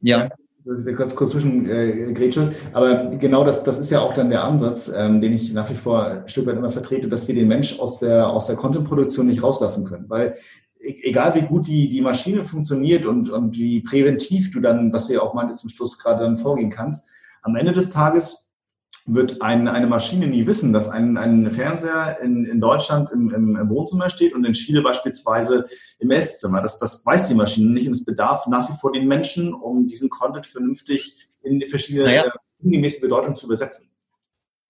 Ja. Das ist kurz, kurz zwischen äh, Gretchen. Aber genau das, das ist ja auch dann der Ansatz, ähm, den ich nach wie vor ein Stück weit immer vertrete, dass wir den Mensch aus der, aus der Content-Produktion nicht rauslassen können. Weil e, egal wie gut die, die Maschine funktioniert und, und wie präventiv du dann, was du ja auch meinte zum Schluss gerade dann vorgehen kannst, am Ende des Tages wird ein, eine Maschine nie wissen, dass ein, ein Fernseher in, in Deutschland im, im, Wohnzimmer steht und in Chile beispielsweise im Esszimmer. Das, das weiß die Maschine nicht und es bedarf nach wie vor den Menschen, um diesen Content vernünftig in verschiedene naja. ungemäße Bedeutungen zu übersetzen.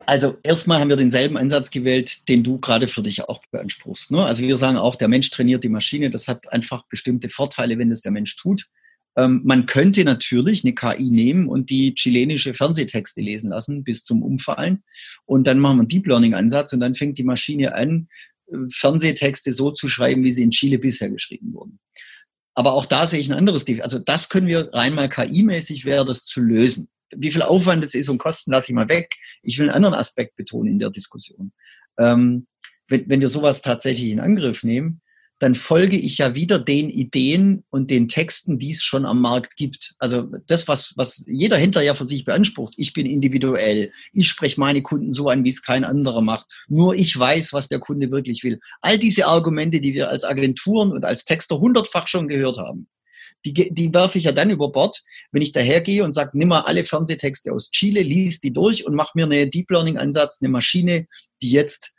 Also erstmal haben wir denselben Ansatz gewählt, den du gerade für dich auch beanspruchst. Ne? Also wir sagen auch, der Mensch trainiert die Maschine. Das hat einfach bestimmte Vorteile, wenn das der Mensch tut. Ähm, man könnte natürlich eine KI nehmen und die chilenische Fernsehtexte lesen lassen bis zum Umfallen. Und dann machen wir einen Deep Learning Ansatz und dann fängt die Maschine an, äh, Fernsehtexte so zu schreiben, wie sie in Chile bisher geschrieben wurden. Aber auch da sehe ich ein anderes Defizit. Also das können wir rein mal KI-mäßig wäre das zu lösen. Wie viel Aufwand es ist und Kosten lasse ich mal weg. Ich will einen anderen Aspekt betonen in der Diskussion. Ähm, wenn, wenn wir sowas tatsächlich in Angriff nehmen, dann folge ich ja wieder den Ideen und den Texten, die es schon am Markt gibt. Also das, was, was jeder ja für sich beansprucht. Ich bin individuell. Ich spreche meine Kunden so an, wie es kein anderer macht. Nur ich weiß, was der Kunde wirklich will. All diese Argumente, die wir als Agenturen und als Texter hundertfach schon gehört haben, die, die werfe ich ja dann über Bord, wenn ich dahergehe und sage, nimm mal alle Fernsehtexte aus Chile, lies die durch und mach mir eine Deep Learning Ansatz, eine Maschine, die jetzt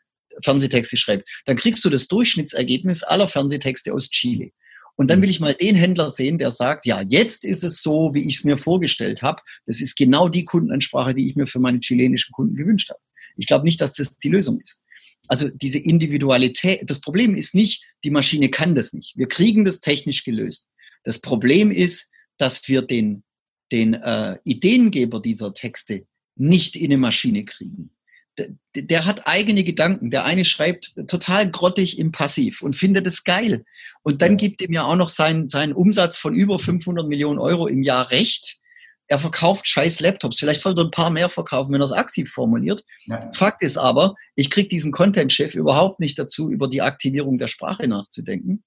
Fernsehtexte schreibt, dann kriegst du das Durchschnittsergebnis aller Fernsehtexte aus Chile. Und dann will ich mal den Händler sehen, der sagt, ja, jetzt ist es so, wie ich es mir vorgestellt habe. Das ist genau die Kundenansprache, die ich mir für meine chilenischen Kunden gewünscht habe. Ich glaube nicht, dass das die Lösung ist. Also diese Individualität, das Problem ist nicht, die Maschine kann das nicht. Wir kriegen das technisch gelöst. Das Problem ist, dass wir den, den äh, Ideengeber dieser Texte nicht in eine Maschine kriegen der, hat eigene Gedanken. Der eine schreibt total grottig im Passiv und findet es geil. Und dann gibt ihm ja auch noch seinen, seinen Umsatz von über 500 Millionen Euro im Jahr recht. Er verkauft scheiß Laptops. Vielleicht sollte er ein paar mehr verkaufen, wenn er es aktiv formuliert. Ja. Fakt ist aber, ich kriege diesen Content-Chef überhaupt nicht dazu, über die Aktivierung der Sprache nachzudenken.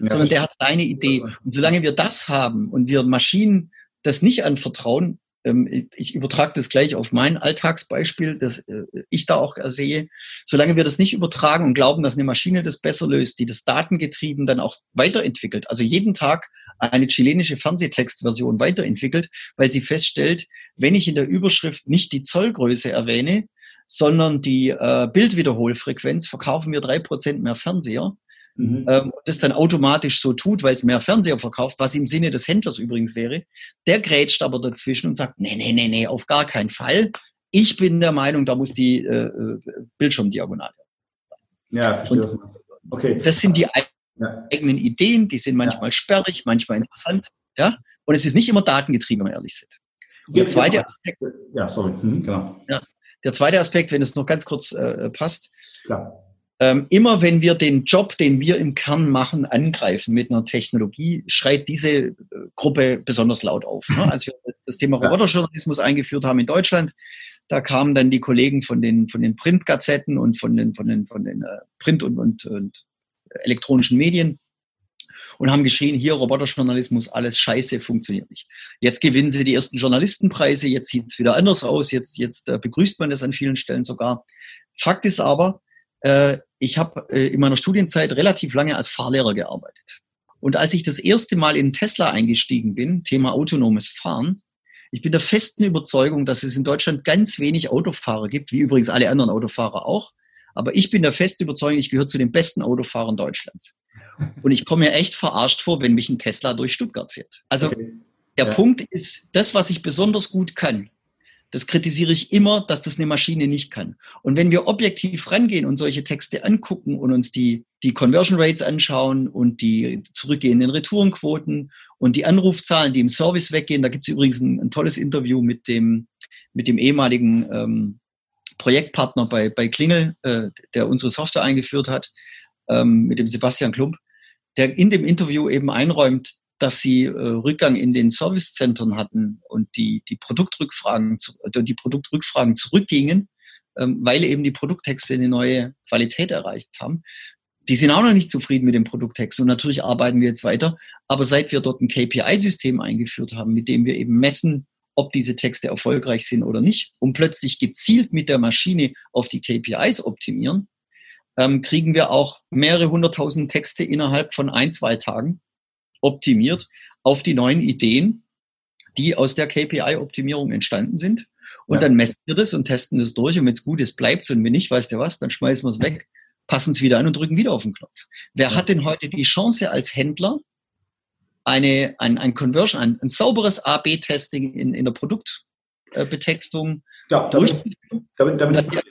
Ja, sondern der hat seine Idee. Und solange wir das haben und wir Maschinen das nicht anvertrauen, ich übertrage das gleich auf mein Alltagsbeispiel, das äh, ich da auch sehe. Solange wir das nicht übertragen und glauben, dass eine Maschine das besser löst, die das datengetrieben dann auch weiterentwickelt, also jeden Tag eine chilenische Fernsehtextversion weiterentwickelt, weil sie feststellt, wenn ich in der Überschrift nicht die Zollgröße erwähne, sondern die äh, Bildwiederholfrequenz, verkaufen wir drei Prozent mehr Fernseher mhm. ähm, das dann automatisch so tut, weil es mehr Fernseher verkauft, was im Sinne des Händlers übrigens wäre, der grätscht aber dazwischen und sagt, nee, nee, nee, nee, auf gar keinen Fall. Ich bin der Meinung, da muss die äh, äh Bildschirmdiagonale. Ja, verstehe, und was du meinst. Okay. Das sind die eigenen ja. Ideen, die sind manchmal ja. sperrig, manchmal interessant, ja. Und es ist nicht immer datengetrieben, wenn wir ehrlich sind. Und der zweite Aspekt. Ja, sorry, mhm, genau. Ja, der zweite Aspekt, wenn es noch ganz kurz äh, passt. Klar ähm, immer wenn wir den Job, den wir im Kern machen, angreifen mit einer Technologie, schreit diese äh, Gruppe besonders laut auf. Ne? [LAUGHS] Als wir das Thema Roboterjournalismus eingeführt haben in Deutschland, da kamen dann die Kollegen von den, von den Printgazetten und von den, von den, von den äh, Print- und, und, und elektronischen Medien und haben geschrien, hier Roboterjournalismus, alles scheiße, funktioniert nicht. Jetzt gewinnen sie die ersten Journalistenpreise, jetzt sieht es wieder anders aus, jetzt, jetzt äh, begrüßt man das an vielen Stellen sogar. Fakt ist aber, äh, ich habe äh, in meiner Studienzeit relativ lange als Fahrlehrer gearbeitet. Und als ich das erste Mal in Tesla eingestiegen bin, Thema autonomes Fahren, ich bin der festen Überzeugung, dass es in Deutschland ganz wenig Autofahrer gibt, wie übrigens alle anderen Autofahrer auch. Aber ich bin der festen Überzeugung, ich gehöre zu den besten Autofahrern Deutschlands. Und ich komme mir echt verarscht vor, wenn mich ein Tesla durch Stuttgart fährt. Also okay. der ja. Punkt ist, das, was ich besonders gut kann, das kritisiere ich immer, dass das eine Maschine nicht kann. Und wenn wir objektiv rangehen und solche Texte angucken und uns die, die Conversion Rates anschauen und die zurückgehenden Retourenquoten und die Anrufzahlen, die im Service weggehen, da gibt es übrigens ein, ein, tolles Interview mit dem, mit dem ehemaligen ähm, Projektpartner bei, bei Klingel, äh, der unsere Software eingeführt hat, ähm, mit dem Sebastian Klump, der in dem Interview eben einräumt, dass sie äh, Rückgang in den Servicezentren hatten und die, die, Produktrückfragen, äh, die Produktrückfragen zurückgingen, ähm, weil eben die Produkttexte eine neue Qualität erreicht haben. Die sind auch noch nicht zufrieden mit dem Produkttext und natürlich arbeiten wir jetzt weiter. Aber seit wir dort ein KPI-System eingeführt haben, mit dem wir eben messen, ob diese Texte erfolgreich sind oder nicht, um plötzlich gezielt mit der Maschine auf die KPIs optimieren, ähm, kriegen wir auch mehrere hunderttausend Texte innerhalb von ein, zwei Tagen optimiert auf die neuen Ideen, die aus der KPI-Optimierung entstanden sind. Und ja. dann messen wir das und testen das durch. Und wenn es gut ist, bleibt es. Und wenn nicht, weißt du was, dann schmeißen wir es weg, passen es wieder an und drücken wieder auf den Knopf. Wer ja. hat denn heute die Chance als Händler, eine, ein, ein Conversion, ein, ein sauberes A-B-Testing in, in der Produktbetextung
ja, da bin, ich, da, bin, da bin ich,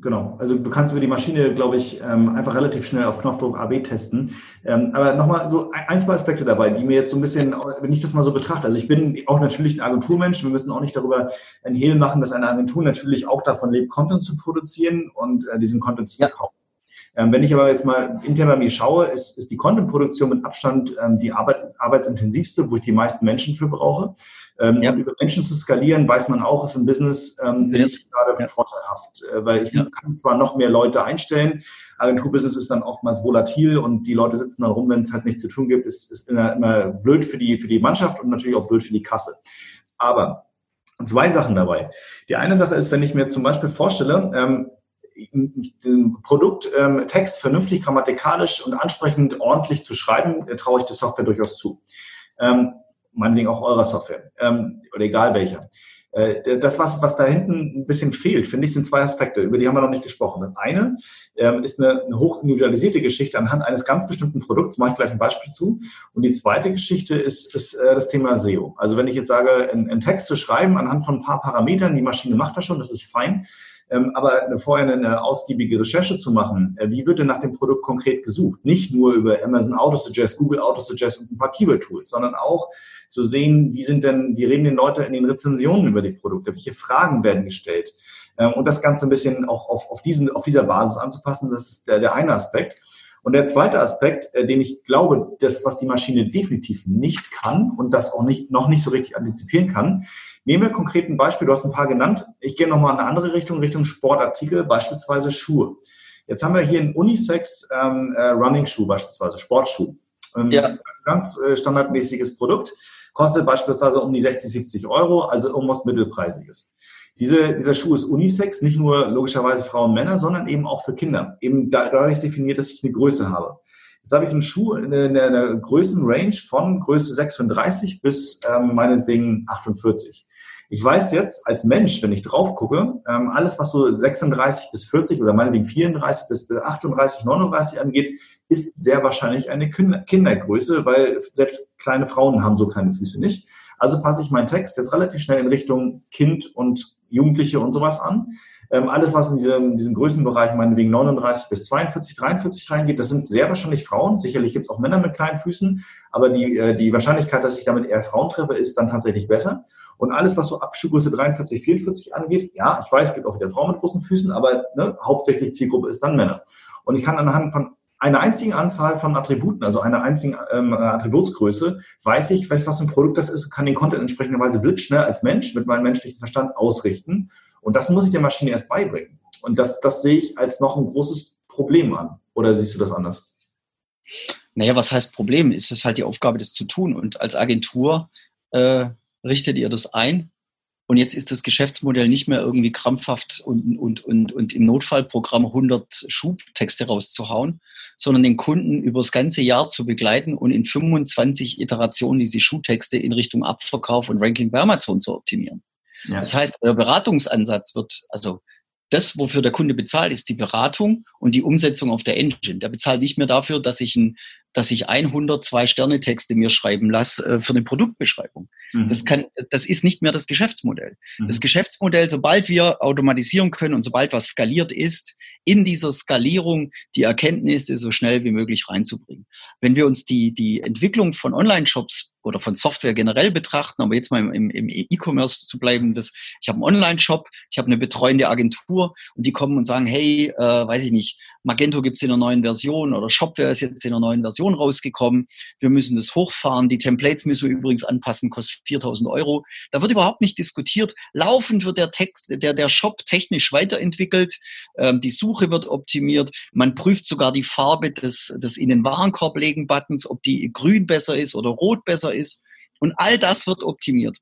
genau. Also du kannst über die Maschine, glaube ich, ähm, einfach relativ schnell auf Knopfdruck AB testen. Ähm, aber nochmal so ein, zwei Aspekte dabei, die mir jetzt so ein bisschen, wenn ich das mal so betrachte, also ich bin auch natürlich ein Agenturmensch, wir müssen auch nicht darüber ein Hehl machen, dass eine Agentur natürlich auch davon lebt, Content zu produzieren und äh, diesen Content zu verkaufen. Ähm, wenn ich aber jetzt mal intern bei mir schaue, ist, ist die Content-Produktion mit Abstand ähm, die Arbeit, arbeitsintensivste, wo ich die meisten Menschen für brauche. Ähm, ja. Über Menschen zu skalieren, weiß man auch, ist im Business ähm, nicht gerade ja. vorteilhaft, äh, weil ich ja. kann zwar noch mehr Leute einstellen, Agenturbusiness ist dann oftmals volatil und die Leute sitzen dann rum, wenn es halt nichts zu tun gibt, ist, ist immer, immer blöd für die, für die Mannschaft und natürlich auch blöd für die Kasse. Aber zwei Sachen dabei. Die eine Sache ist, wenn ich mir zum Beispiel vorstelle, ähm, Produkttext ähm, vernünftig grammatikalisch und ansprechend ordentlich zu schreiben, äh, traue ich der Software durchaus zu. Ähm, meinetwegen auch eurer Software ähm, oder egal welcher. Äh, das, was, was da hinten ein bisschen fehlt, finde ich, sind zwei Aspekte, über die haben wir noch nicht gesprochen. Das eine ähm, ist eine, eine hochindividualisierte Geschichte anhand eines ganz bestimmten Produkts, mache ich gleich ein Beispiel zu. Und die zweite Geschichte ist, ist äh, das Thema SEO. Also wenn ich jetzt sage, einen Text zu schreiben anhand von ein paar Parametern, die Maschine macht das schon, das ist fein. Ähm, aber vorher eine ausgiebige Recherche zu machen, äh, wie wird denn nach dem Produkt konkret gesucht? Nicht nur über Amazon Autosuggest, Google Autosuggest und ein paar Keyword-Tools, sondern auch zu sehen, wie sind denn, wie reden die Leute in den Rezensionen über die Produkte, welche Fragen werden gestellt. Ähm, und das Ganze ein bisschen auch auf, auf, diesen, auf dieser Basis anzupassen, das ist der, der eine Aspekt. Und der zweite Aspekt, äh, den ich glaube, das, was die Maschine definitiv nicht kann und das auch nicht, noch nicht so richtig antizipieren kann, Nehmen wir konkret ein Beispiel, du hast ein paar genannt. Ich gehe nochmal in eine andere Richtung, Richtung Sportartikel, beispielsweise Schuhe. Jetzt haben wir hier einen Unisex ähm, äh, Running Schuh beispielsweise, Sportschuh. Ähm, ja. Ganz äh, standardmäßiges Produkt, kostet beispielsweise um die 60, 70 Euro, also irgendwas mittelpreisiges. Diese, dieser Schuh ist Unisex, nicht nur logischerweise Frauen und Männer, sondern eben auch für Kinder. Eben dadurch definiert, dass ich eine Größe habe. Jetzt habe ich einen Schuh in einer, einer Größenrange von Größe 36 bis ähm, meinetwegen 48. Ich weiß jetzt als Mensch, wenn ich drauf gucke, ähm, alles, was so 36 bis 40 oder meinetwegen 34 bis 38, 39 angeht, ist sehr wahrscheinlich eine Kindergröße, weil selbst kleine Frauen haben so kleine Füße nicht. Also passe ich meinen Text jetzt relativ schnell in Richtung Kind und Jugendliche und sowas an. Ähm, alles, was in diesem, diesem Größenbereich meinetwegen 39 bis 42, 43 reingeht, das sind sehr wahrscheinlich Frauen. Sicherlich gibt es auch Männer mit kleinen Füßen, aber die, äh, die Wahrscheinlichkeit, dass ich damit eher Frauen treffe, ist dann tatsächlich besser. Und alles, was so ab Schuhgröße 43, 44 angeht, ja, ich weiß, es gibt auch wieder Frauen mit großen Füßen, aber ne, hauptsächlich Zielgruppe ist dann Männer. Und ich kann anhand von einer einzigen Anzahl von Attributen, also einer einzigen ähm, Attributsgröße, weiß ich, was ein Produkt das ist, kann den Content entsprechenderweise blitzschnell als Mensch mit meinem menschlichen Verstand ausrichten und das muss ich der Maschine erst beibringen. Und das, das sehe ich als noch ein großes Problem an. Oder siehst du das anders?
Naja, was heißt Problem? Ist es halt die Aufgabe, das zu tun. Und als Agentur äh, richtet ihr das ein. Und jetzt ist das Geschäftsmodell nicht mehr irgendwie krampfhaft und, und, und, und im Notfallprogramm 100 Schubtexte rauszuhauen, sondern den Kunden über das ganze Jahr zu begleiten und in 25 Iterationen diese Schuhtexte in Richtung Abverkauf und Ranking bei Amazon zu optimieren. Ja. Das heißt, euer Beratungsansatz wird, also das, wofür der Kunde bezahlt, ist die Beratung und die Umsetzung auf der Engine. Der bezahlt nicht mehr dafür, dass ich, ein, dass ich 100 Zwei-Sterne-Texte mir schreiben lasse äh, für eine Produktbeschreibung. Mhm. Das, kann, das ist nicht mehr das Geschäftsmodell. Mhm. Das Geschäftsmodell, sobald wir automatisieren können und sobald was skaliert ist, in dieser Skalierung die Erkenntnisse so schnell wie möglich reinzubringen. Wenn wir uns die, die Entwicklung von Online-Shops oder von Software generell betrachten, aber jetzt mal im, im E-Commerce zu bleiben, das, ich habe einen Online-Shop, ich habe eine betreuende Agentur und die kommen und sagen, hey, äh, weiß ich nicht, Magento gibt's in einer neuen Version oder Shopware ist jetzt in einer neuen Version rausgekommen, wir müssen das hochfahren, die Templates müssen wir übrigens anpassen, kostet 4000 Euro. Da wird überhaupt nicht diskutiert, laufend wird der Text, der, der Shop technisch weiterentwickelt, ähm, die Suche wird optimiert, man prüft sogar die Farbe des, des in den Warenkorb legen Buttons, ob die grün besser ist oder rot besser ist. Und all das wird optimiert.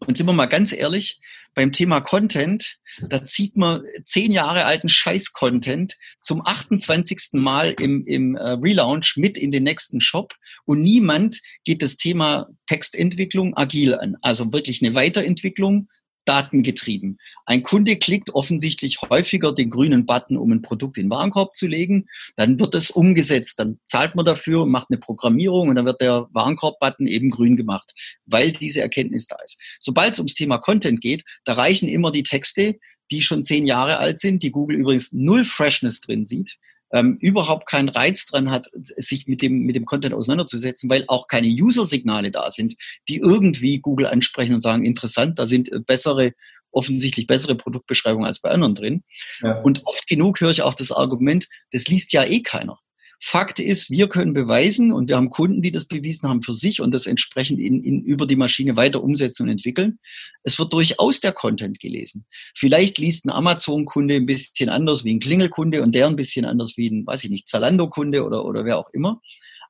Und sind wir mal ganz ehrlich, beim Thema Content, da zieht man zehn Jahre alten Scheiß-Content zum 28. Mal im, im äh, Relaunch mit in den nächsten Shop und niemand geht das Thema Textentwicklung agil an. Also wirklich eine Weiterentwicklung datengetrieben. Ein Kunde klickt offensichtlich häufiger den grünen Button, um ein Produkt in den Warenkorb zu legen. Dann wird es umgesetzt. Dann zahlt man dafür, macht eine Programmierung und dann wird der Warenkorb-Button eben grün gemacht, weil diese Erkenntnis da ist. Sobald es ums Thema Content geht, da reichen immer die Texte, die schon zehn Jahre alt sind, die Google übrigens null Freshness drin sieht ähm, überhaupt keinen Reiz dran hat, sich mit dem, mit dem Content auseinanderzusetzen, weil auch keine User-Signale da sind, die irgendwie Google ansprechen und sagen, interessant, da sind bessere offensichtlich bessere Produktbeschreibungen als bei anderen drin. Ja. Und oft genug höre ich auch das Argument, das liest ja eh keiner. Fakt ist, wir können beweisen und wir haben Kunden, die das bewiesen haben für sich und das entsprechend in, in, über die Maschine weiter umsetzen und entwickeln. Es wird durchaus der Content gelesen. Vielleicht liest ein Amazon-Kunde ein bisschen anders wie ein Klingelkunde und der ein bisschen anders wie ein, weiß ich nicht, Zalando-Kunde oder, oder wer auch immer.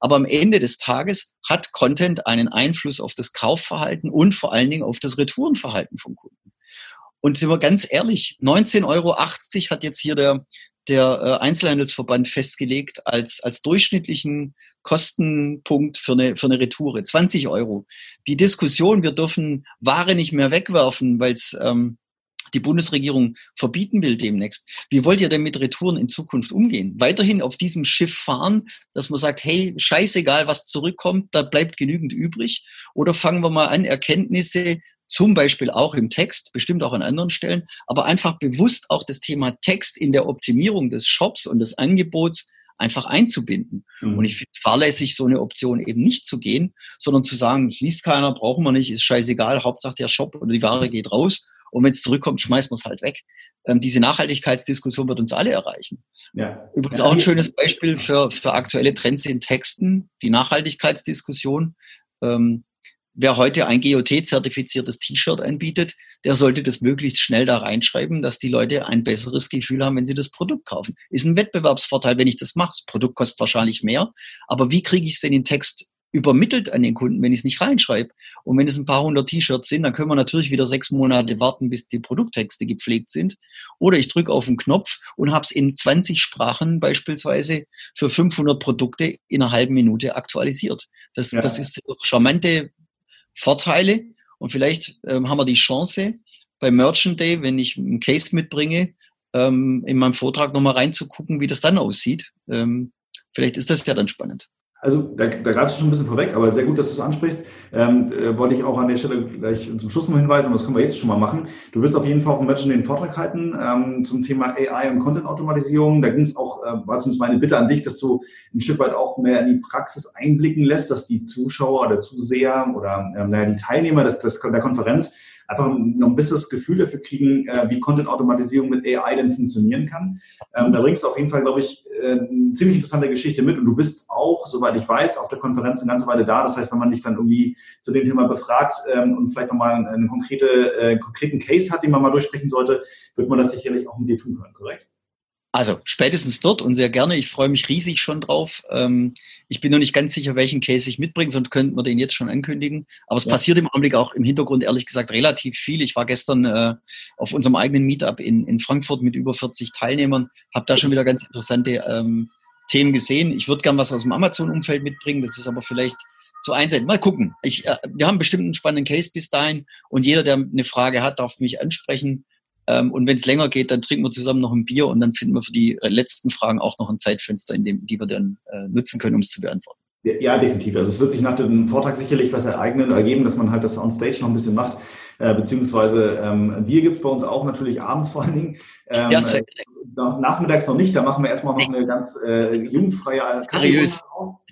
Aber am Ende des Tages hat Content einen Einfluss auf das Kaufverhalten und vor allen Dingen auf das Retourenverhalten vom Kunden. Und sind wir ganz ehrlich, 19,80 Euro hat jetzt hier der, der äh, Einzelhandelsverband festgelegt als, als durchschnittlichen Kostenpunkt für eine, für eine Retoure. 20 Euro. Die Diskussion, wir dürfen Ware nicht mehr wegwerfen, weil es ähm, die Bundesregierung verbieten will demnächst. Wie wollt ihr denn mit Retouren in Zukunft umgehen? Weiterhin auf diesem Schiff fahren, dass man sagt, hey, scheißegal, was zurückkommt, da bleibt genügend übrig? Oder fangen wir mal an, Erkenntnisse zum Beispiel auch im Text, bestimmt auch an anderen Stellen, aber einfach bewusst auch das Thema Text in der Optimierung des Shops und des Angebots einfach einzubinden. Mhm. Und ich finde fahrlässig, so eine Option eben nicht zu gehen, sondern zu sagen, es liest keiner, brauchen wir nicht, ist scheißegal, Hauptsache der Shop oder die Ware geht raus und wenn es zurückkommt, schmeißen wir es halt weg. Ähm, diese Nachhaltigkeitsdiskussion wird uns alle erreichen. Ja. Übrigens auch ein schönes Beispiel für, für aktuelle Trends in Texten, die Nachhaltigkeitsdiskussion. Ähm, wer heute ein GOT-zertifiziertes T-Shirt anbietet, der sollte das möglichst schnell da reinschreiben, dass die Leute ein besseres Gefühl haben, wenn sie das Produkt kaufen. Ist ein Wettbewerbsvorteil, wenn ich das mache. Das Produkt kostet wahrscheinlich mehr, aber wie kriege ich es denn in Text übermittelt an den Kunden, wenn ich es nicht reinschreibe? Und wenn es ein paar hundert T-Shirts sind, dann können wir natürlich wieder sechs Monate warten, bis die Produkttexte gepflegt sind. Oder ich drücke auf den Knopf und habe es in 20 Sprachen beispielsweise für 500 Produkte in einer halben Minute aktualisiert. Das, ja. das ist charmante Vorteile und vielleicht ähm, haben wir die Chance, bei Merchant Day, wenn ich einen Case mitbringe, ähm, in meinem Vortrag nochmal reinzugucken, wie das dann aussieht. Ähm, vielleicht ist das ja dann spannend.
Also da, da greifst du schon ein bisschen vorweg, aber sehr gut, dass du es ansprichst. Ähm, äh, wollte ich auch an der Stelle gleich zum Schluss noch hinweisen, das können wir jetzt schon mal machen. Du wirst auf jeden Fall auf dem Merchant den Vortrag halten ähm, zum Thema AI und Content-Automatisierung. Da ging es auch, äh, war zumindest meine Bitte an dich, dass du ein Stück weit auch mehr in die Praxis einblicken lässt, dass die Zuschauer oder Zuseher oder ähm, naja, die Teilnehmer des, des, der Konferenz einfach noch ein besseres Gefühl dafür kriegen, äh, wie Content-Automatisierung mit AI denn funktionieren kann. Ähm, da bringst du auf jeden Fall, glaube ich, äh, eine ziemlich interessante Geschichte mit und du bist auch, soweit ich weiß, auf der Konferenz eine ganze Weile da. Das heißt, wenn man dich dann irgendwie zu dem Thema befragt ähm, und vielleicht nochmal einen, einen konkrete, äh, konkreten Case hat, den man mal durchsprechen sollte, wird man das sicherlich auch mit dir tun können, korrekt?
Also spätestens dort und sehr gerne. Ich freue mich riesig schon drauf. Ähm, ich bin noch nicht ganz sicher, welchen Case ich mitbringe, sonst könnten wir den jetzt schon ankündigen. Aber es ja. passiert im Augenblick auch im Hintergrund ehrlich gesagt relativ viel. Ich war gestern äh, auf unserem eigenen Meetup in, in Frankfurt mit über 40 Teilnehmern, habe da schon wieder ganz interessante ähm, Themen gesehen. Ich würde gern was aus dem Amazon-Umfeld mitbringen. Das ist aber vielleicht zu einsenden. Mal gucken. Ich, äh, wir haben bestimmt einen spannenden Case bis dahin und jeder, der eine Frage hat, darf mich ansprechen. Ähm, und wenn es länger geht, dann trinken wir zusammen noch ein Bier und dann finden wir für die letzten Fragen auch noch ein Zeitfenster, in dem, die wir dann äh, nutzen können, um es zu beantworten.
Ja, definitiv. Also es wird sich nach dem Vortrag sicherlich was ereignen, ergeben, dass man halt das on Stage noch ein bisschen macht. Äh, beziehungsweise ähm, Bier gibt's bei uns auch natürlich abends vor allen Dingen. Ähm, ja, äh, nachmittags noch nicht, da machen wir erstmal noch eine ganz äh, jugendfreie Kaffee aus.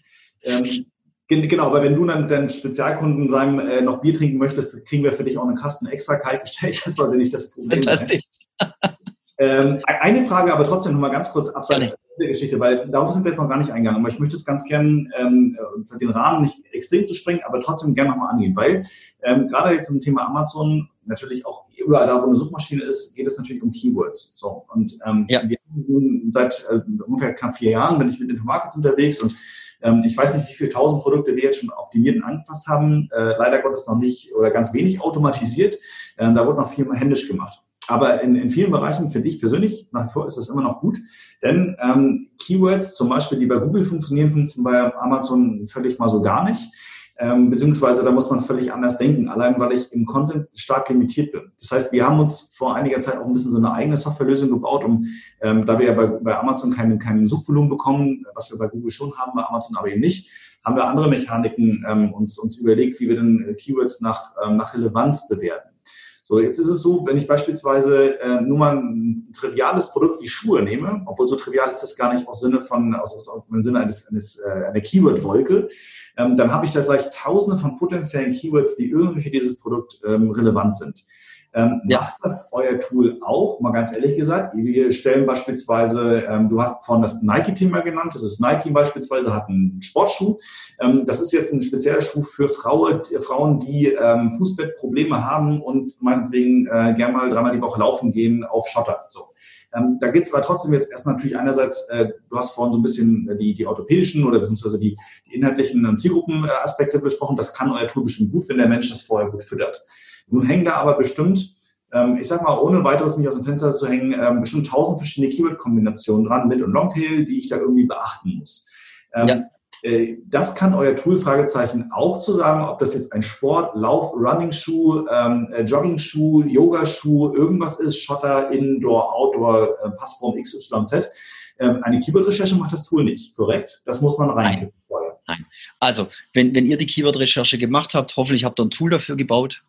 Ähm, Genau, aber wenn du dann deinen Spezialkunden sagen, äh, noch Bier trinken möchtest, kriegen wir für dich auch einen Kasten extra kalt gestellt. [LAUGHS] Das sollte nicht das Problem sein. [LAUGHS] ähm, eine Frage aber trotzdem noch mal ganz kurz abseits dieser Geschichte, weil darauf sind wir jetzt noch gar nicht eingegangen, aber ich möchte es ganz gern ähm, für den Rahmen nicht extrem zu springen, aber trotzdem gerne nochmal angehen, weil ähm, gerade jetzt im Thema Amazon natürlich auch überall da, wo eine Suchmaschine ist, geht es natürlich um Keywords. So und ähm, ja. wir haben seit äh, ungefähr knapp vier Jahren bin ich mit Infomarkets unterwegs und ähm, ich weiß nicht, wie viele tausend Produkte wir jetzt schon optimiert und angefasst haben. Äh, leider Gottes noch nicht oder ganz wenig automatisiert. Ähm, da wurde noch viel händisch gemacht. Aber in, in vielen Bereichen finde ich persönlich, nach wie vor ist das immer noch gut, denn ähm, Keywords zum Beispiel, die bei Google funktionieren, funktionieren bei Amazon völlig mal so gar nicht ähm, beziehungsweise da muss man völlig anders denken, allein weil ich im Content stark limitiert bin. Das heißt, wir haben uns vor einiger Zeit auch ein bisschen so eine eigene Softwarelösung gebaut, um, ähm, da wir ja bei, bei Amazon keinen kein Suchvolumen bekommen, was wir bei Google schon haben, bei Amazon aber eben nicht, haben wir andere Mechaniken ähm, uns, uns überlegt, wie wir denn Keywords nach, ähm, nach Relevanz bewerten. So, jetzt ist es so, wenn ich beispielsweise äh, nur mal ein triviales Produkt wie Schuhe nehme, obwohl so trivial ist das gar nicht aus Sinne von, aus, aus, aus im Sinne eines, eines äh, einer Keyword-Wolke, ähm, dann habe ich da gleich tausende von potenziellen Keywords, die irgendwie für dieses Produkt ähm, relevant sind. Ähm, ja. Macht das euer Tool auch? Mal ganz ehrlich gesagt, wir stellen beispielsweise, ähm, du hast vorhin das Nike-Thema genannt, das ist Nike beispielsweise, hat einen Sportschuh. Ähm, das ist jetzt ein spezieller Schuh für Frauen, Frauen die ähm, Fußbettprobleme haben und meinetwegen äh, gern mal dreimal die Woche laufen gehen auf Schotter. So. Ähm, da geht es aber trotzdem jetzt erst natürlich einerseits, äh, du hast vorhin so ein bisschen die, die orthopädischen oder beziehungsweise die, die inhaltlichen Zielgruppenaspekte besprochen. Das kann euer Tool bestimmt gut, wenn der Mensch das vorher gut füttert. Nun hängen da aber bestimmt, ähm, ich sag mal, ohne weiteres mich aus dem Fenster zu hängen, ähm, bestimmt tausend verschiedene Keyword-Kombinationen dran, Mid- und Longtail, die ich da irgendwie beachten muss. Ähm, ja. Äh, das kann euer Tool, Fragezeichen, auch zu sagen, ob das jetzt ein Sport, Lauf, Running-Schuh, ähm, äh, Jogging-Schuh, Yoga-Schuh, irgendwas ist, Schotter, Indoor, Outdoor, äh, Passform XYZ. Ähm, eine Keyword-Recherche macht das Tool nicht, korrekt? Das muss man reinkippen
vorher. Nein. Also, wenn, wenn ihr die Keyword-Recherche gemacht habt, hoffentlich habt ihr ein Tool dafür gebaut,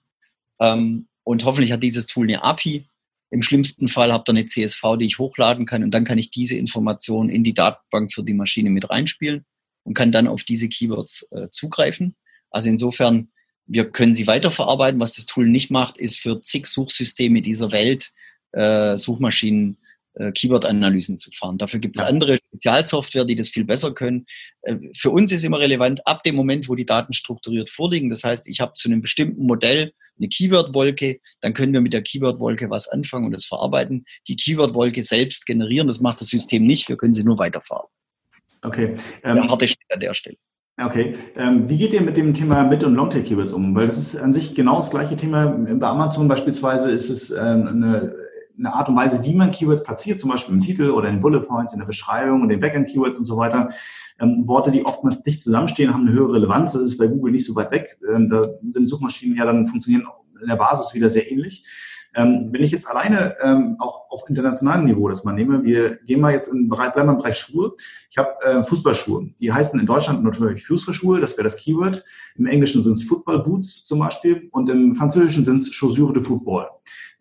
ähm, und hoffentlich hat dieses Tool eine API. Im schlimmsten Fall habt ihr eine CSV, die ich hochladen kann und dann kann ich diese Informationen in die Datenbank für die Maschine mit reinspielen und kann dann auf diese Keywords äh, zugreifen. Also insofern, wir können sie weiterverarbeiten. Was das Tool nicht macht, ist für zig Suchsysteme dieser Welt äh, Suchmaschinen äh, Keyword-Analysen zu fahren. Dafür gibt es ja. andere Spezialsoftware, die das viel besser können. Äh, für uns ist immer relevant, ab dem Moment, wo die Daten strukturiert vorliegen, das heißt, ich habe zu einem bestimmten Modell eine Keyword-Wolke, dann können wir mit der Keyword-Wolke was anfangen und das verarbeiten. Die Keyword-Wolke selbst generieren, das macht das System nicht, wir können sie nur weiterfahren.
Okay. Ähm, der harte Schnitt an der Stelle. Okay. Ähm, wie geht ihr mit dem Thema Mid- und Longtail-Keywords um? Weil das ist an sich genau das gleiche Thema. Bei Amazon beispielsweise ist es ähm, eine eine Art und Weise, wie man Keywords platziert, zum Beispiel im Titel oder in Bullet Points, in der Beschreibung und den Backend-Keywords und so weiter. Ähm, Worte, die oftmals dicht zusammenstehen, haben eine höhere Relevanz. Das ist bei Google nicht so weit weg. Ähm, da sind Suchmaschinen ja dann funktionieren in der Basis wieder sehr ähnlich. Ähm, wenn ich jetzt alleine ähm, auch auf internationalem Niveau das mal nehme, wir gehen mal jetzt in Bereich, bleiben wir im Bereich Schuhe. Ich habe äh, Fußballschuhe. Die heißen in Deutschland natürlich Fußballschuhe, das wäre das Keyword. Im Englischen sind es Football Boots zum Beispiel und im Französischen sind es Chaussures de Football.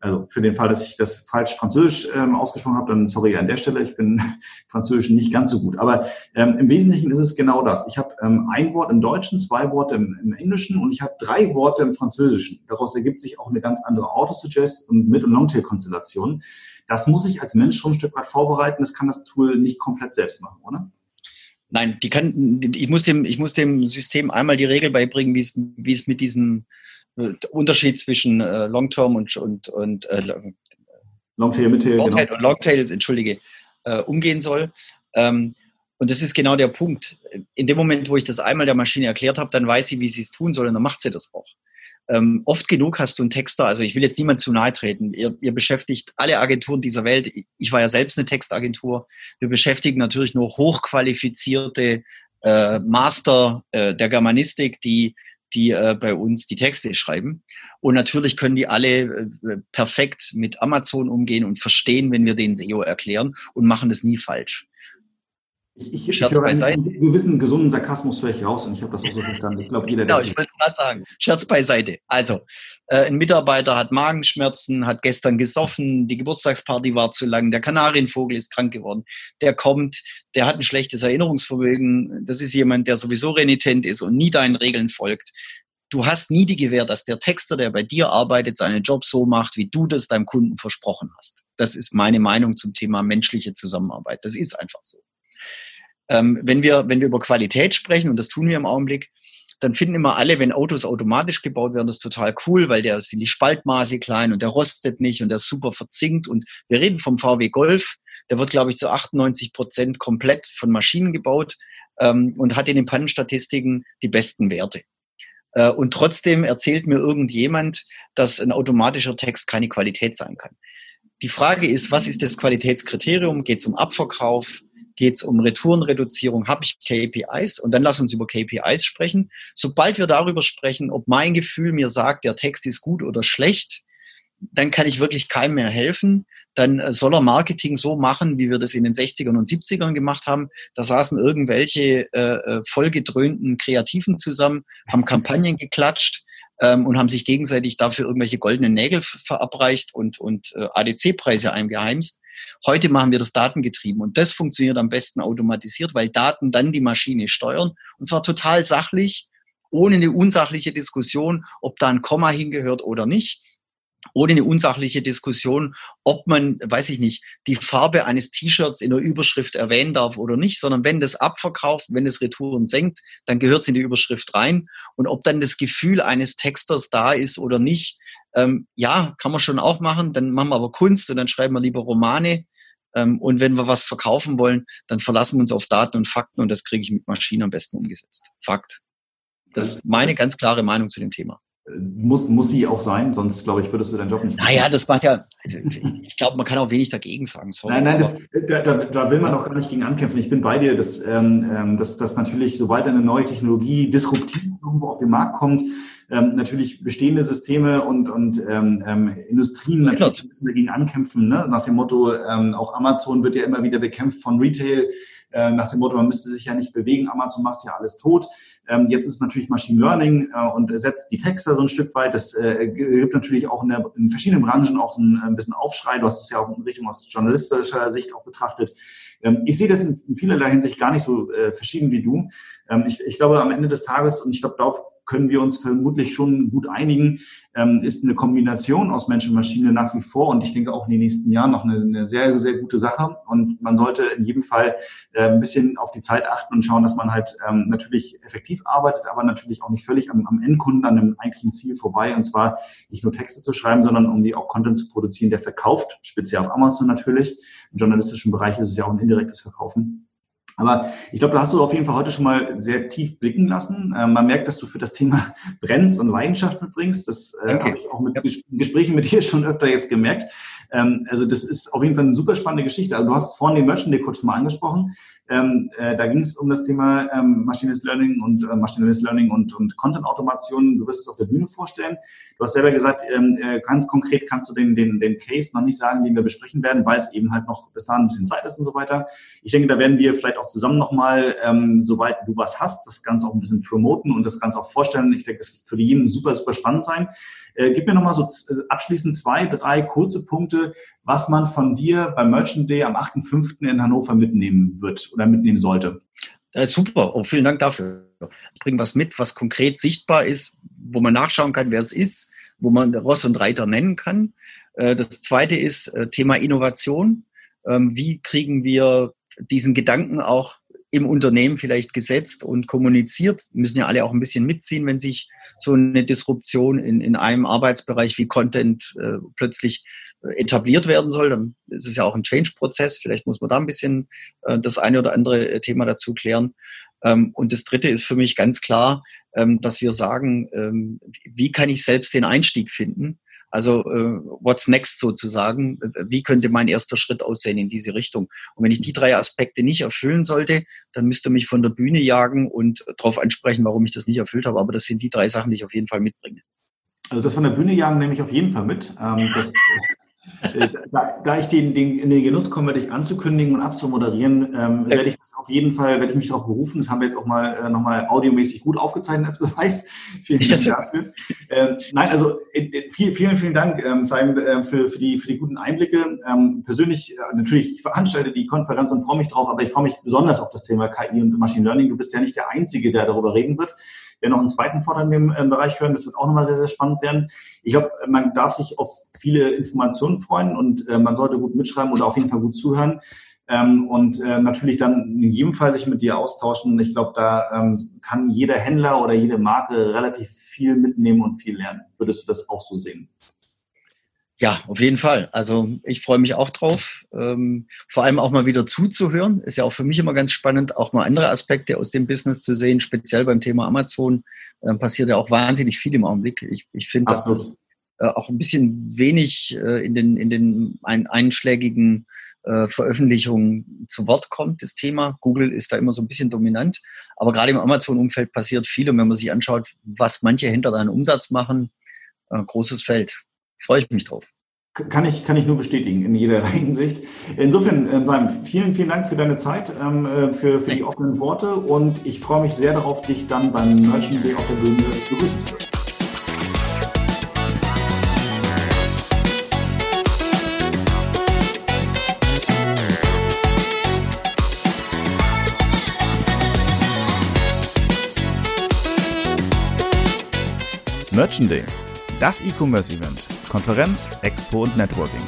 Also für den Fall, dass ich das falsch Französisch ähm, ausgesprochen habe, dann sorry an der Stelle, ich bin [LAUGHS] Französisch nicht ganz so gut. Aber ähm, im Wesentlichen ist es genau das. Ich habe ähm, ein Wort im Deutschen, zwei Worte im, im Englischen und ich habe drei Worte im Französischen. Daraus ergibt sich auch eine ganz andere Autosuggest und Mid- und Longtail-Konstellation. Das muss ich als Mensch schon ein Stück weit vorbereiten. Das kann das Tool nicht komplett selbst machen, oder?
Nein, die kann, ich muss dem, ich muss dem System einmal die Regel beibringen, wie es, wie es mit diesem Unterschied zwischen äh, Long-Term und, und, und äh,
Longtail, Midtail,
Longtail genau. und Longtail, entschuldige, äh, umgehen soll. Ähm, und das ist genau der Punkt. In dem Moment, wo ich das einmal der Maschine erklärt habe, dann weiß sie, wie sie es tun soll und dann macht sie das auch. Ähm, oft genug hast du einen Texter, also ich will jetzt niemand zu nahe treten. Ihr, ihr beschäftigt alle Agenturen dieser Welt. Ich war ja selbst eine Textagentur. Wir beschäftigen natürlich nur hochqualifizierte äh, Master äh, der Germanistik, die die äh, bei uns die Texte schreiben. Und natürlich können die alle äh, perfekt mit Amazon umgehen und verstehen, wenn wir den SEO erklären und machen das nie falsch.
Ich, ich, ich höre einen gewissen gesunden Sarkasmus höre ich raus und ich habe das auch so [LAUGHS] verstanden. Ich glaube, jeder,
genau, ich wollte es gerade sagen. Scherz beiseite. Also, äh, ein Mitarbeiter hat Magenschmerzen, hat gestern gesoffen, die Geburtstagsparty war zu lang, der Kanarienvogel ist krank geworden. Der kommt, der hat ein schlechtes Erinnerungsvermögen. Das ist jemand, der sowieso renitent ist und nie deinen Regeln folgt. Du hast nie die Gewähr, dass der Texter, der bei dir arbeitet, seinen Job so macht, wie du das deinem Kunden versprochen hast. Das ist meine Meinung zum Thema menschliche Zusammenarbeit. Das ist einfach so. Ähm, wenn, wir, wenn wir über Qualität sprechen, und das tun wir im Augenblick, dann finden immer alle, wenn Autos automatisch gebaut werden, das total cool, weil der sind die Spaltmaße klein und der rostet nicht und der ist super verzinkt. Und wir reden vom VW Golf, der wird, glaube ich, zu 98 Prozent komplett von Maschinen gebaut ähm, und hat in den Pannenstatistiken die besten Werte. Äh, und trotzdem erzählt mir irgendjemand, dass ein automatischer Text keine Qualität sein kann. Die Frage ist, was ist das Qualitätskriterium? Geht es um Abverkauf? Geht es um Retourenreduzierung, habe ich KPIs und dann lass uns über KPIs sprechen. Sobald wir darüber sprechen, ob mein Gefühl mir sagt, der Text ist gut oder schlecht, dann kann ich wirklich keinem mehr helfen. Dann äh, soll er Marketing so machen, wie wir das in den 60ern und 70ern gemacht haben. Da saßen irgendwelche äh, äh, vollgedröhnten Kreativen zusammen, haben Kampagnen geklatscht ähm, und haben sich gegenseitig dafür irgendwelche goldenen Nägel verabreicht und, und äh, ADC-Preise eingeheimst. Heute machen wir das datengetrieben und das funktioniert am besten automatisiert, weil Daten dann die Maschine steuern und zwar total sachlich, ohne eine unsachliche Diskussion, ob da ein Komma hingehört oder nicht ohne eine unsachliche Diskussion, ob man, weiß ich nicht, die Farbe eines T-Shirts in der Überschrift erwähnen darf oder nicht, sondern wenn das abverkauft, wenn es Retouren senkt, dann gehört es in die Überschrift rein. Und ob dann das Gefühl eines Texters da ist oder nicht, ähm, ja, kann man schon auch machen. Dann machen wir aber Kunst und dann schreiben wir lieber Romane. Ähm, und wenn wir was verkaufen wollen, dann verlassen wir uns auf Daten und Fakten und das kriege ich mit Maschinen am besten umgesetzt. Fakt. Das ist meine ganz klare Meinung zu dem Thema.
Muss, muss sie auch sein, sonst glaube ich, würdest du deinen Job nicht
machen. Naja, das macht ja, ich glaube, man kann auch wenig dagegen sagen.
Sorry, nein, nein, das, da, da, da, will man auch gar nicht gegen ankämpfen. Ich bin bei dir, dass, ähm, ähm, dass, dass natürlich, sobald eine neue Technologie disruptiv irgendwo auf den Markt kommt, ähm, natürlich bestehende Systeme und, und ähm, ähm, Industrien natürlich ein bisschen dagegen ankämpfen. Ne? Nach dem Motto, ähm, auch Amazon wird ja immer wieder bekämpft von Retail, äh, nach dem Motto, man müsste sich ja nicht bewegen, Amazon macht ja alles tot. Ähm, jetzt ist natürlich Machine Learning äh, und ersetzt die Texte so ein Stück weit. Das äh, gibt natürlich auch in, der, in verschiedenen Branchen auch ein, ein bisschen Aufschrei. Du hast es ja auch in Richtung aus journalistischer Sicht auch betrachtet. Ähm, ich sehe das in, in vielerlei Hinsicht gar nicht so äh, verschieden wie du. Ähm, ich, ich glaube, am Ende des Tages, und ich glaube, darauf können wir uns vermutlich schon gut einigen, ähm, ist eine Kombination aus Mensch und Maschine nach wie vor und ich denke auch in den nächsten Jahren noch eine, eine sehr, sehr gute Sache. Und man sollte in jedem Fall äh, ein bisschen auf die Zeit achten und schauen, dass man halt ähm, natürlich effektiv arbeitet, aber natürlich auch nicht völlig am, am Endkunden, an dem eigentlichen Ziel vorbei. Und zwar nicht nur Texte zu schreiben, sondern um die auch Content zu produzieren, der verkauft, speziell auf Amazon natürlich. Im journalistischen Bereich ist es ja auch ein indirektes Verkaufen. Aber ich glaube, da hast du auf jeden Fall heute schon mal sehr tief blicken lassen. Äh, man merkt, dass du für das Thema brennst und Leidenschaft mitbringst. Das äh, habe ich auch mit. Gesprächen mit dir schon öfter jetzt gemerkt. Ähm, also das ist auf jeden Fall eine super spannende Geschichte. Also du hast vorhin den Merchant Coach mal angesprochen. Ähm, äh, da ging es um das Thema ähm, Maschinelles Learning und äh, Maschinelles Learning und, und Content-Automation. Du wirst es auf der Bühne vorstellen. Du hast selber gesagt, ähm, äh, ganz konkret kannst du den, den, den Case noch nicht sagen, den wir besprechen werden, weil es eben halt noch bis dahin ein bisschen Zeit ist und so weiter. Ich denke, da werden wir vielleicht auch zusammen nochmal, ähm, soweit du was hast, das Ganze auch ein bisschen promoten und das Ganze auch vorstellen. Ich denke, das wird für jeden super, super spannend sein. Äh, gib mir nochmal so äh, abschließend zwei, drei kurze Punkte, was man von dir beim Merchant Day am 8.5. in Hannover mitnehmen wird oder mitnehmen sollte.
Äh, super, oh, vielen Dank dafür. Bring was mit, was konkret sichtbar ist, wo man nachschauen kann, wer es ist, wo man Ross und Reiter nennen kann. Äh, das zweite ist äh, Thema Innovation. Ähm, wie kriegen wir diesen Gedanken auch im Unternehmen vielleicht gesetzt und kommuniziert. Müssen ja alle auch ein bisschen mitziehen, wenn sich so eine Disruption in, in einem Arbeitsbereich wie Content äh, plötzlich äh, etabliert werden soll. Dann ist es ja auch ein Change-Prozess. Vielleicht muss man da ein bisschen äh, das eine oder andere äh, Thema dazu klären. Ähm, und das Dritte ist für mich ganz klar, ähm, dass wir sagen, ähm, wie kann ich selbst den Einstieg finden? Also äh, what's next sozusagen? Wie könnte mein erster Schritt aussehen in diese Richtung? Und wenn ich die drei Aspekte nicht erfüllen sollte, dann müsste mich von der Bühne jagen und darauf ansprechen, warum ich das nicht erfüllt habe. Aber das sind die drei Sachen, die ich auf jeden Fall mitbringe.
Also das von der Bühne jagen nehme ich auf jeden Fall mit. Ähm, das da, da, ich den, den, in den Genuss komme, dich anzukündigen und abzumoderieren, ähm, werde ich das auf jeden Fall, werde ich mich darauf berufen. Das haben wir jetzt auch mal äh, nochmal audiomäßig gut aufgezeichnet als Beweis. [LAUGHS] vielen Dank dafür. Ähm, nein, also äh, viel, vielen, vielen Dank, ähm, Simon, äh, für, für, die, für die guten Einblicke. Ähm, persönlich, äh, natürlich, ich veranstalte die Konferenz und freue mich drauf, aber ich freue mich besonders auf das Thema KI und Machine Learning. Du bist ja nicht der Einzige, der darüber reden wird wir noch einen zweiten Vortrag in dem äh, Bereich hören. Das wird auch nochmal sehr, sehr spannend werden. Ich glaube, man darf sich auf viele Informationen freuen und äh, man sollte gut mitschreiben oder auf jeden Fall gut zuhören. Ähm, und äh, natürlich dann in jedem Fall sich mit dir austauschen. Ich glaube, da ähm, kann jeder Händler oder jede Marke relativ viel mitnehmen und viel lernen. Würdest du das auch so sehen?
Ja, auf jeden Fall. Also ich freue mich auch drauf. Ähm, vor allem auch mal wieder zuzuhören. Ist ja auch für mich immer ganz spannend, auch mal andere Aspekte aus dem Business zu sehen. Speziell beim Thema Amazon äh, passiert ja auch wahnsinnig viel im Augenblick. Ich, ich finde, dass das äh, auch ein bisschen wenig äh, in den, in den ein, einschlägigen äh, Veröffentlichungen zu Wort kommt, das Thema. Google ist da immer so ein bisschen dominant. Aber gerade im Amazon-Umfeld passiert viel. Und wenn man sich anschaut, was manche Händler da Umsatz machen, äh, großes Feld freue ich mich drauf.
Kann ich, kann ich nur bestätigen in jeder [LAUGHS] Hinsicht. Insofern, ähm, Simon, vielen, vielen Dank für deine Zeit, ähm, äh, für, für die offenen Worte und ich freue mich sehr darauf, dich dann beim Merchant Day auf der Bühne begrüßen zu können. Merchant Day, das E-Commerce-Event Konferenz, Expo und Networking.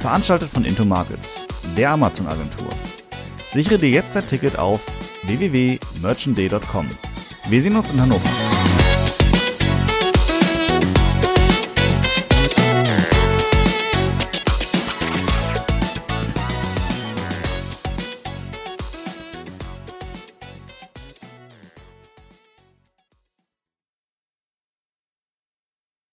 Veranstaltet von Into Markets, der Amazon-Agentur. Sichere dir jetzt dein Ticket auf www.merchantday.com. Wir sehen uns in Hannover.